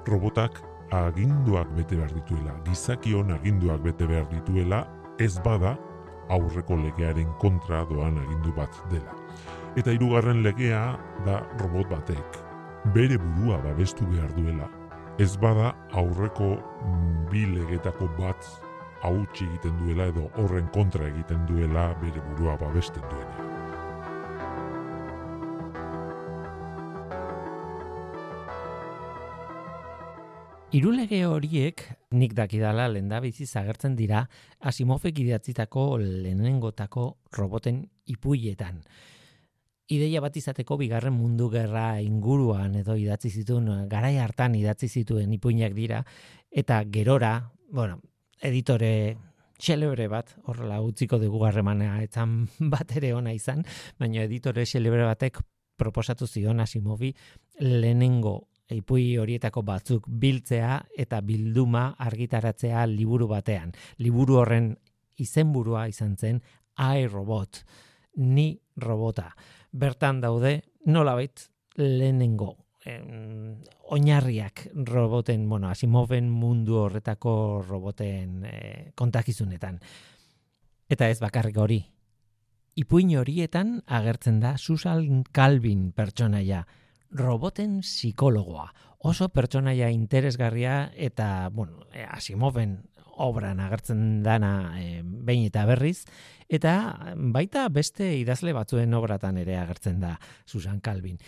robotak aginduak bete behar dituela, gizakion aginduak bete behar dituela, ez bada aurreko legearen kontra doan agindu bat dela. Eta hirugarren legea da robot batek bere burua babestu behar duela. Ez bada aurreko bi legetako bat hautsi egiten duela edo horren kontra egiten duela bere burua babesten duena. Irulege horiek nik dakidala lendabizi zagertzen dira Asimovek idatzitako lehenengotako roboten ipuietan ideia bat izateko bigarren mundu gerra inguruan edo idatzi zituen garai hartan idatzi zituen ipuinak dira eta gerora, bueno, editore xelebre bat, horrela utziko dugu garremanea, etzan bat ere ona izan, baina editore xelebre batek proposatu zion Asimovi lehenengo ipui horietako batzuk biltzea eta bilduma argitaratzea liburu batean. Liburu horren izenburua izan zen iRobot, ni robota bertan daude nolabait lehenengo oinarriak roboten, bueno, Asimoven mundu horretako roboten e, kontakizunetan. Eta ez bakarrik hori. Ipuin horietan agertzen da Susan Calvin pertsonaia, roboten psikologoa. Oso pertsonaia interesgarria eta, bueno, Asimoven obran agertzen dana e, behin eta berriz, eta baita beste idazle batzuen obratan ere agertzen da Susan Calvin.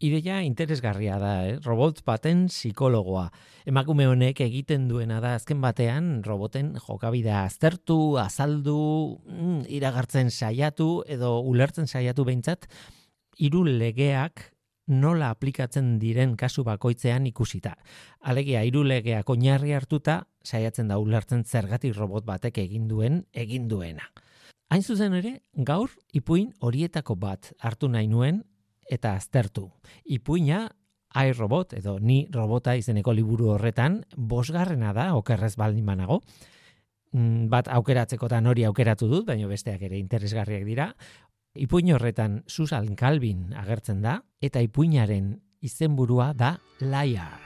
Ideia interesgarria da, eh? robot baten psikologoa. Emakume honek egiten duena da azken batean roboten jokabidea aztertu, azaldu, mm, iragartzen saiatu edo ulertzen saiatu behintzat, hiru legeak nola aplikatzen diren kasu bakoitzean ikusita. Alegia hiru legeak oinarri hartuta saiatzen da ulertzen zergatik robot batek egin duen egin duena. Hain zuzen ere, gaur ipuin horietako bat hartu nahi nuen eta aztertu. Ipuina iRobot edo ni robota izeneko liburu horretan bosgarrena da okerrez baldin banago. Mm, bat aukeratzekotan hori aukeratu dut, baina besteak ere interesgarriak dira. Ipuin horretan Susan Calvin agertzen da eta ipuinaren izenburua da Liar,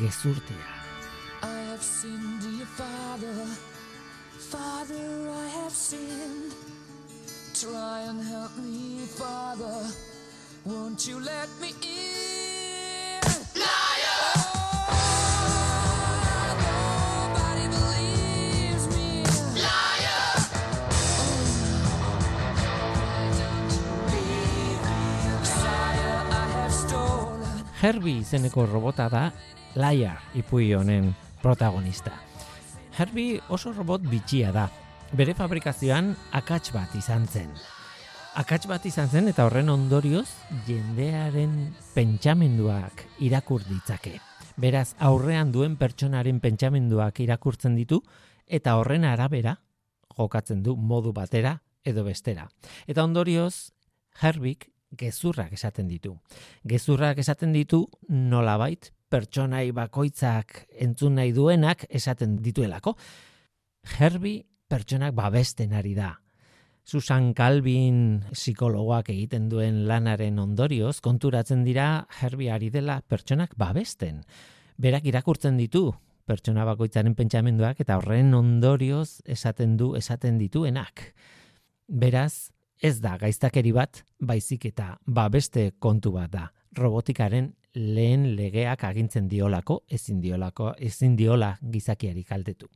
gezurtea. Father, I have sinned. Try and help me, Father. Won't you let me in? Herbie izeneko robota da Liar ipui honen protagonista. Herbie oso robot bitxia da. Bere fabrikazioan akats bat izan zen. Akats bat izan zen eta horren ondorioz jendearen pentsamenduak irakur ditzake. Beraz, aurrean duen pertsonaren pentsamenduak irakurtzen ditu eta horren arabera jokatzen du modu batera edo bestera. Eta ondorioz, Herbik gezurrak esaten ditu. Gezurrak esaten ditu nolabait pertsonai bakoitzak entzun nahi duenak esaten dituelako. Herbi pertsonak babesten ari da. Susan Calvin psikologoak egiten duen lanaren ondorioz, konturatzen dira Herbi ari dela pertsonak babesten. Berak irakurtzen ditu pertsona bakoitzaren pentsamenduak eta horren ondorioz esaten du esaten dituenak. Beraz, ez da gaiztakeri bat, baizik eta babeste kontu bat da. Robotikaren lehen legeak agintzen diolako, ezin diolako, ezin diola gizakiari kaltetu.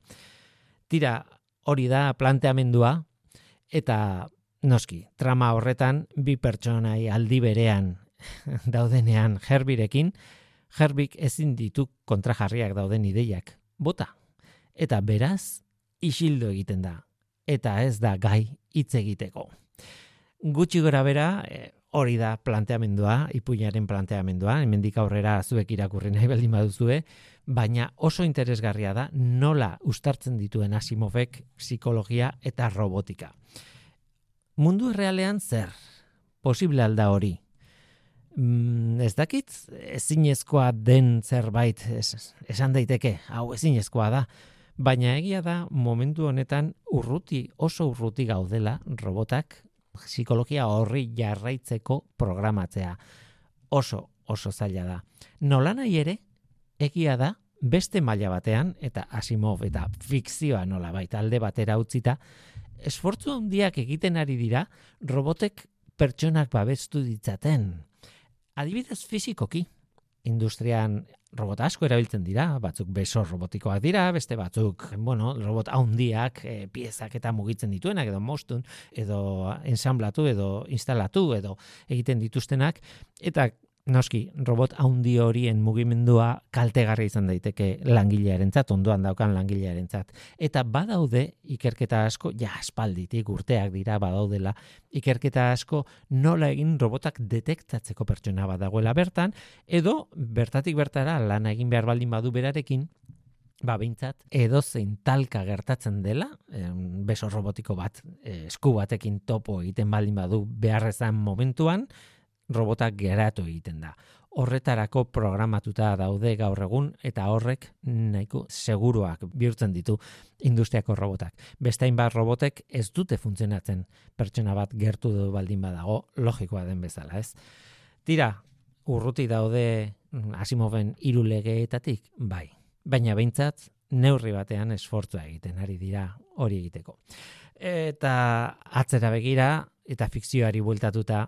Tira, hori da planteamendua eta noski, trama horretan bi pertsonai aldi berean daudenean Herbirekin, Herbik ezin ditu kontrajarriak dauden ideiak. Bota. Eta beraz, isildo egiten da. Eta ez da gai hitz egiteko. Gutxi gora bera, eh, hori da planteamendua, ipuñaren planteamendua, hemendik aurrera zuek irakurri nahi baldin baduzue, baina oso interesgarria da nola ustartzen dituen Asimovek psikologia eta robotika. Mundu errealean zer? Posible alda hori? Mm, ez dakit, ezinezkoa den zerbait esan daiteke, hau ezinezkoa da, baina egia da momentu honetan urruti, oso urruti gaudela robotak psikologia horri jarraitzeko programatzea. Oso, oso zaila da. Nola nahi ere, egia da, beste maila batean, eta Asimov eta fikzioa nola baita alde batera utzita, esfortzu handiak egiten ari dira, robotek pertsonak babestu ditzaten. Adibidez fizikoki, industrian robot asko erabiltzen dira, batzuk beso robotikoak dira, beste batzuk, bueno, robot haundiak e, piezak eta mugitzen dituenak, edo mostun, edo ensamblatu, edo instalatu, edo egiten dituztenak, eta noski, robot haundi horien mugimendua kaltegarri izan daiteke langilearentzat, ondoan daukan langilearentzat. Eta badaude ikerketa asko, ja espalditik urteak dira badaudela, ikerketa asko nola egin robotak detektatzeko pertsona badagoela bertan, edo bertatik bertara lana egin behar baldin badu berarekin, ba beintzat edo zein talka gertatzen dela, beso robotiko bat, eh, esku batekin topo egiten baldin badu beharrezan momentuan, robotak geratu egiten da. Horretarako programatuta daude gaur egun eta horrek nahiko seguruak bihurtzen ditu industriako robotak. Beste hainbat robotek ez dute funtzionatzen pertsona bat gertu du baldin badago, logikoa den bezala, ez? Tira, urruti daude mm, Asimoven hiru legeetatik, bai. Baina behintzat neurri batean esfortzua egiten ari dira hori egiteko. Eta atzera begira eta fikzioari bueltatuta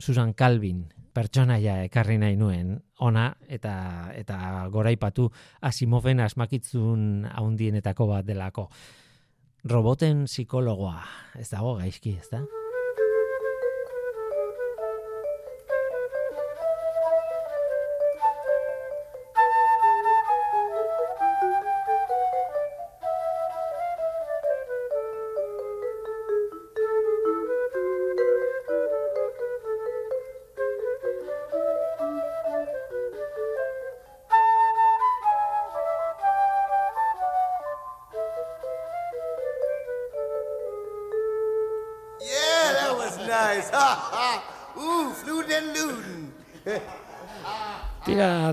Susan Calvin pertsonaia ekarri nahi nuen ona eta eta goraipatu Asimoven asmakitzun haundienetako bat delako. Roboten psikologoa, ez dago gaizki, ez da?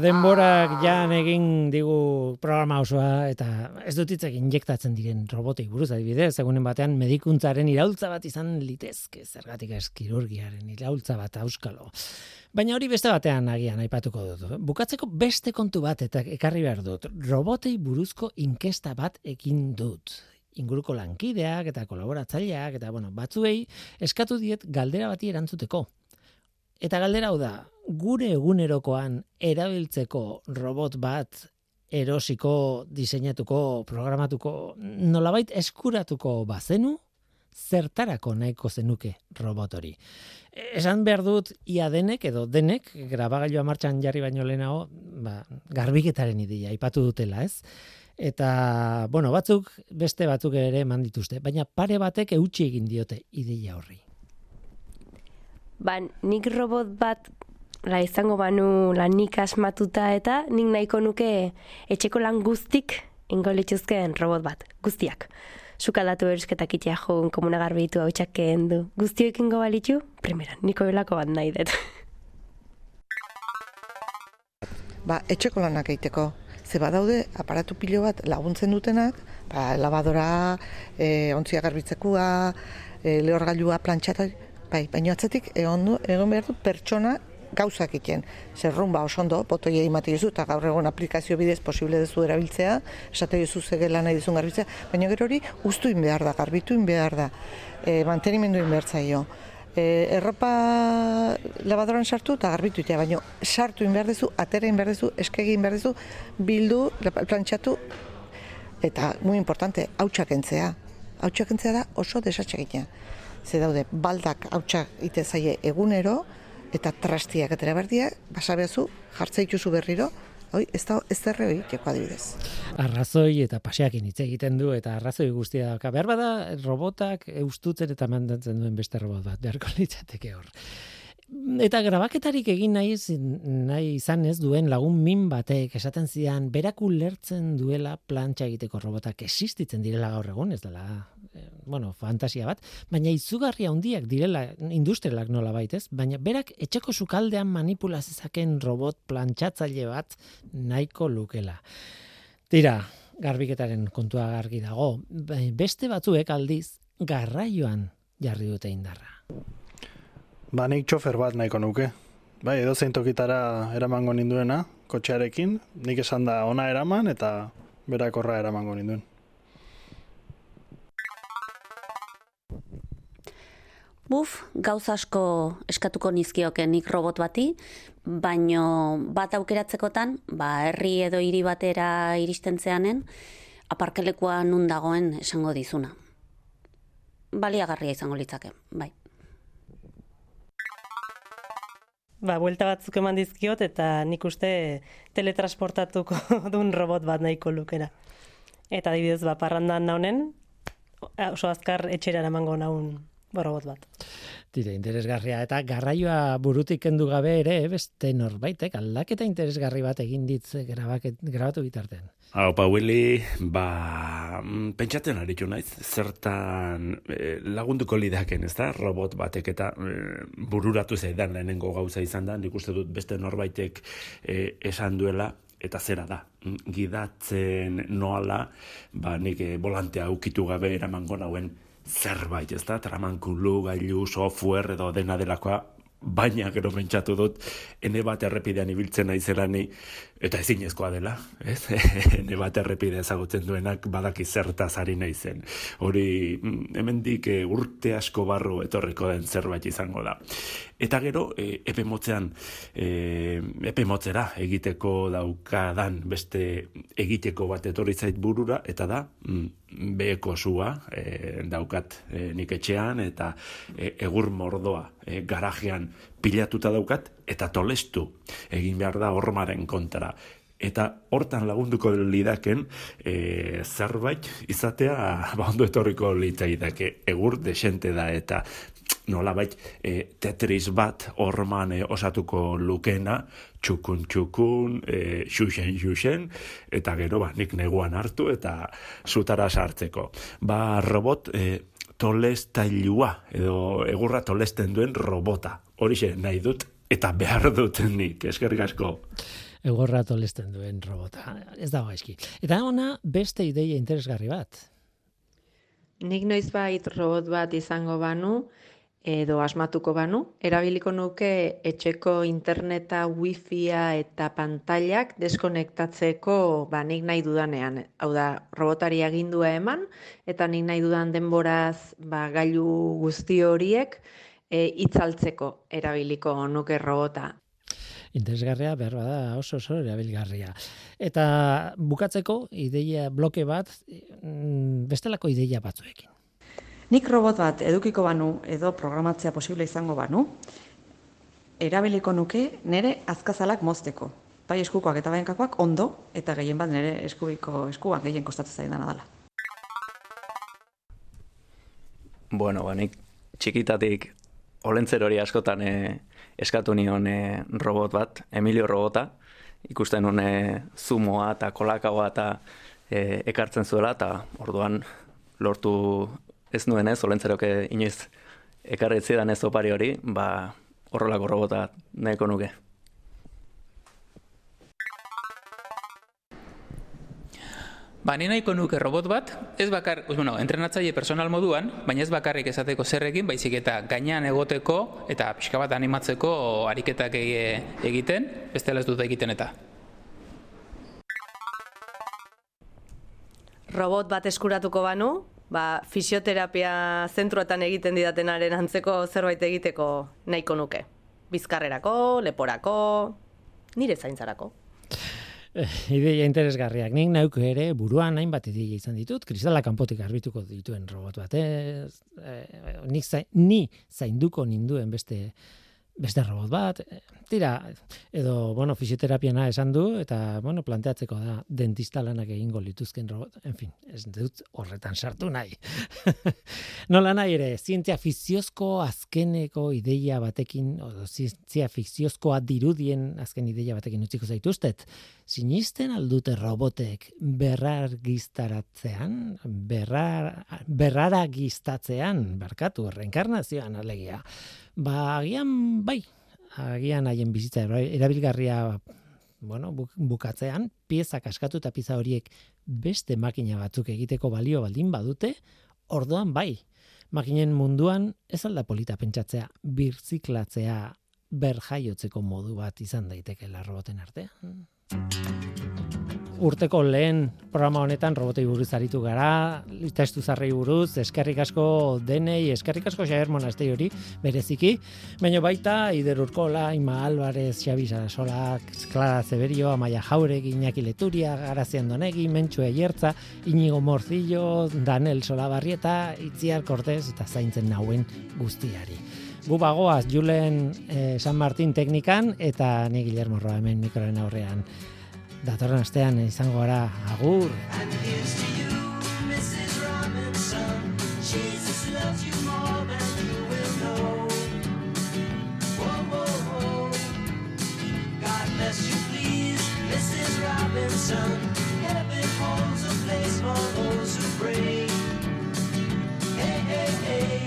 Denborak jan egin digu programa osoa eta ez dut hitzek injektatzen diren robotei buruz adibidez, egunen batean medikuntzaren iraultza bat izan litezke, zergatik ez kirurgiaren iraultza bat auskalo. Baina hori beste batean agian aipatuko dut. Bukatzeko beste kontu bat eta ekarri behar dut. Robotei buruzko inkesta bat ekin dut inguruko lankideak eta kolaboratzaileak eta bueno, batzuei eskatu diet galdera bati erantzuteko. Eta galdera hau da, gure egunerokoan erabiltzeko robot bat erosiko, diseinatuko, programatuko, nolabait eskuratuko bazenu, zertarako nahiko zenuke robot hori. Esan behar dut ia denek edo denek, grabagailua martxan jarri baino lehenago, ba, garbiketaren ideia, ipatu dutela, ez? Eta, bueno, batzuk, beste batzuk ere eman dituzte, baina pare batek eutxi egin diote ideia horri ba, nik robot bat la izango banu lanik asmatuta eta nik nahiko nuke etxeko lan guztik ingo lituzken robot bat, guztiak. Sukaldatu erosketak itea joan komuna garbitu hau txakeen du. Guztioek ingo balitu, primera, niko belako bat nahi dut. Ba, etxeko lanak egiteko. Ze badaude aparatu pilo bat laguntzen dutenak, ba, lavadora, e, ontzia garbitzekua, e, lehorgailua, plantxata, Bai, baina atzetik egon du, egon behar du pertsona gauzak iten. Zer rumba oso ondo, botoi egin mati eta gaur egon aplikazio bidez posible dezu erabiltzea, esate duzu zegela nahi dizun garbitzea, baina gero hori ustu behar da, garbitu behar da, e, mantenimendu behar zaio. E, erropa labadoran sartu eta garbitu itea, baina sartu behar dezu, atera behar dezu, eskegin behar dezu, bildu, plantxatu, eta, muy importante, hautsak entzea. Hautsak entzea da oso desatxegitea ze daude baldak hautsa ite zaie egunero eta trastiak eta berdiak basabezu jartze dituzu berriro Hoi, ez da, ez da hori, jeko adibidez. Arrazoi eta paseakin hitz egiten du, eta arrazoi guztia daka. Behar bada, robotak eustutzen eta mandatzen duen beste robot bat, beharko litzateke hor. Eta grabaketarik egin nahi, nahi izan ez duen lagun min batek esaten zidan berak ulertzen duela plantxa egiteko robotak existitzen direla gaur egun, ez dela, eh, bueno, fantasia bat, baina izugarri handiak direla industrialak nola baitez, baina berak etxeko sukaldean manipulazezaken robot plantxatzaile bat nahiko lukela. Tira, garbiketaren kontua gargi dago, beste batzuek aldiz garraioan jarri dute indarra. Ba, nik txofer bat nahiko nuke. Bai, edo zein tokitara eramango ninduena, kotxearekin, nik esan da ona eraman eta berakorra eramango ninduen. Buf, gauz asko eskatuko nizkioke nik robot bati, baino bat aukeratzekotan, ba, herri edo hiri batera iristen zeanen, aparkelekua nun dagoen esango dizuna. Baliagarria izango litzake, bai. Ba, buelta batzuk eman dizkiot eta nik uste teletransportatuko duen robot bat nahiko lukera. Eta adibidez, ba, parrandan naunen, oso azkar etxera emango naun robot bat. Tire, interesgarria. Eta garraioa burutik kendu gabe ere, beste norbaitek aldaketa interesgarri bat egin ditz grabaket, grabatu bitartean. Hau, pa, Willy, ba, mm, pentsatzen aritu naiz, zertan e, lagunduko lidaken, ez da, robot batek eta e, bururatu zaidan lehenengo gauza izan da, nik uste dut beste norbaitek e, esan duela, eta zera da, mm, gidatzen noala, ba, nik e, volantea ukitu gabe eramango nauen zerbait, ez da, tramankulu, gailu, software edo dena delakoa, baina gero pentsatu dut, ene bat errepidean ibiltzen naizela ni, eta ezinezkoa dela, ez? ene bat errepide ezagutzen duenak badaki zertaz ari naizen. Hori, mm, hemendik e, urte asko barru etorriko den zerbait izango da. Eta gero, e, epe motzean, e, epe motzera egiteko daukadan beste egiteko bat etorri zait burura, eta da, mm, beheko zua e, daukat e, nik etxean, eta e, egur mordoa e, garajean pilatuta daukat, eta tolestu egin behar da hormaren kontra. Eta hortan lagunduko lidaken e, zerbait izatea ba ondo etorriko litzaidake. Egur desente da eta nolabait e, tetris bat orman e, osatuko lukena txukun txukun e, xuxen xuxen eta gero ba nik neguan hartu eta zutara sartzeko. Ba robot e, tolestailua edo egurra tolesten duen robota. Horixe nahi dut eta behar duten nik eskerrik asko egorra tolesten duen robota. Ez dago eski. Eta ona beste ideia interesgarri bat. Nik noiz bait robot bat izango banu, edo asmatuko banu, erabiliko nuke etxeko interneta, wifia eta pantailak deskonektatzeko ba, nik nahi dudanean. Hau da, robotari agindua eman, eta nik nahi dudan denboraz ba, gailu guzti horiek e, itzaltzeko erabiliko nuke robota interesgarria behar bada oso oso erabilgarria. Eta bukatzeko ideia bloke bat mm, bestelako ideia batzuekin. Nik robot bat edukiko banu edo programatzea posible izango banu, erabiliko nuke nire azkazalak mozteko. Bai eskukoak eta bainkakoak ondo eta gehien bat nire eskubiko eskuak gehien kostatzen zaidan dela. Bueno, ba, nik txikitatik olentzer hori askotan e, eskatu nion e, robot bat, Emilio Robota, ikusten hone zumoa eta kolakagoa eta e, ekartzen zuela, eta orduan lortu ez nuen ez, olentzeroke inoiz ekarretzidan ez opari hori, ba horrelako robota nahiko nuke. Ba, ni nahiko nuke robot bat, ez bakar, bueno, entrenatzaile personal moduan, baina ez bakarrik esateko zerrekin, baizik eta gainean egoteko eta pixka bat animatzeko ariketak egiten, beste ez dut egiten eta. Robot bat eskuratuko banu, ba, fisioterapia zentruetan egiten didatenaren antzeko zerbait egiteko nahiko nuke. Bizkarrerako, leporako, nire zaintzarako. ideia interesgarriak. Nik nauk ere buruan hainbat ideia izan ditut, kristala kanpotik arbituko dituen robot bat. Ez, e, nik zain, ni zainduko ninduen beste beste robot bat, eh, tira, edo, bueno, fisioterapiana esan du, eta, bueno, planteatzeko da, dentista lanak egingo lituzken robot, en fin, ez dut horretan sartu nahi. Nola nahi ere, zientzia fiziozko azkeneko ideia batekin, o zientzia fiziozkoa dirudien azken ideia batekin utziko zaituztet, sinisten aldute robotek berrar giztaratzean, berrar, berrara giztatzean, barkatu, reenkarnazioan alegia, Ba, agian bai, agian haien bizitza erabilgarria bueno, bukatzean, piezak askatu eta pieza horiek beste makina batzuk egiteko balio baldin badute, orduan bai, makinen munduan ez alda polita pentsatzea, birziklatzea berjaiotzeko modu bat izan daiteke roboten artean urteko lehen programa honetan robotei buruz aritu gara, testu zarrei buruz, eskerrik asko denei, eskerrik asko Xaber Monastei hori, bereziki, baina baita, Ider Urkola, Ima Alvarez, Xabi Sarasolak, Clara Zeberio, Amaia Jaurek, Iñaki Leturia, Garazian Donegi, Mentxu Eiertza, Inigo Morzillo, Daniel Solabarrieta, Itziar Cortez, eta zaintzen nauen guztiari. Gu bagoaz, Julen eh, San Martin teknikan, eta ni Guillermo Roa hemen mikroren aurrean datorren astean izango gara agur. Heaven holds a place for those who pray. Hey, hey. Hey,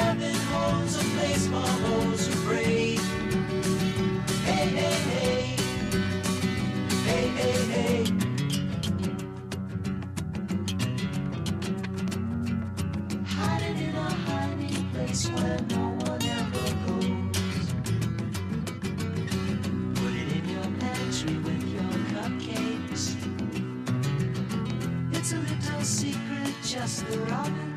Heaven holds a place for those who pray. Hey, hey, hey. Hey, hey, hey. Hiding in a hiding place where no one ever goes. Put it in your pantry with your cupcakes. It's a little secret, just the Robinsons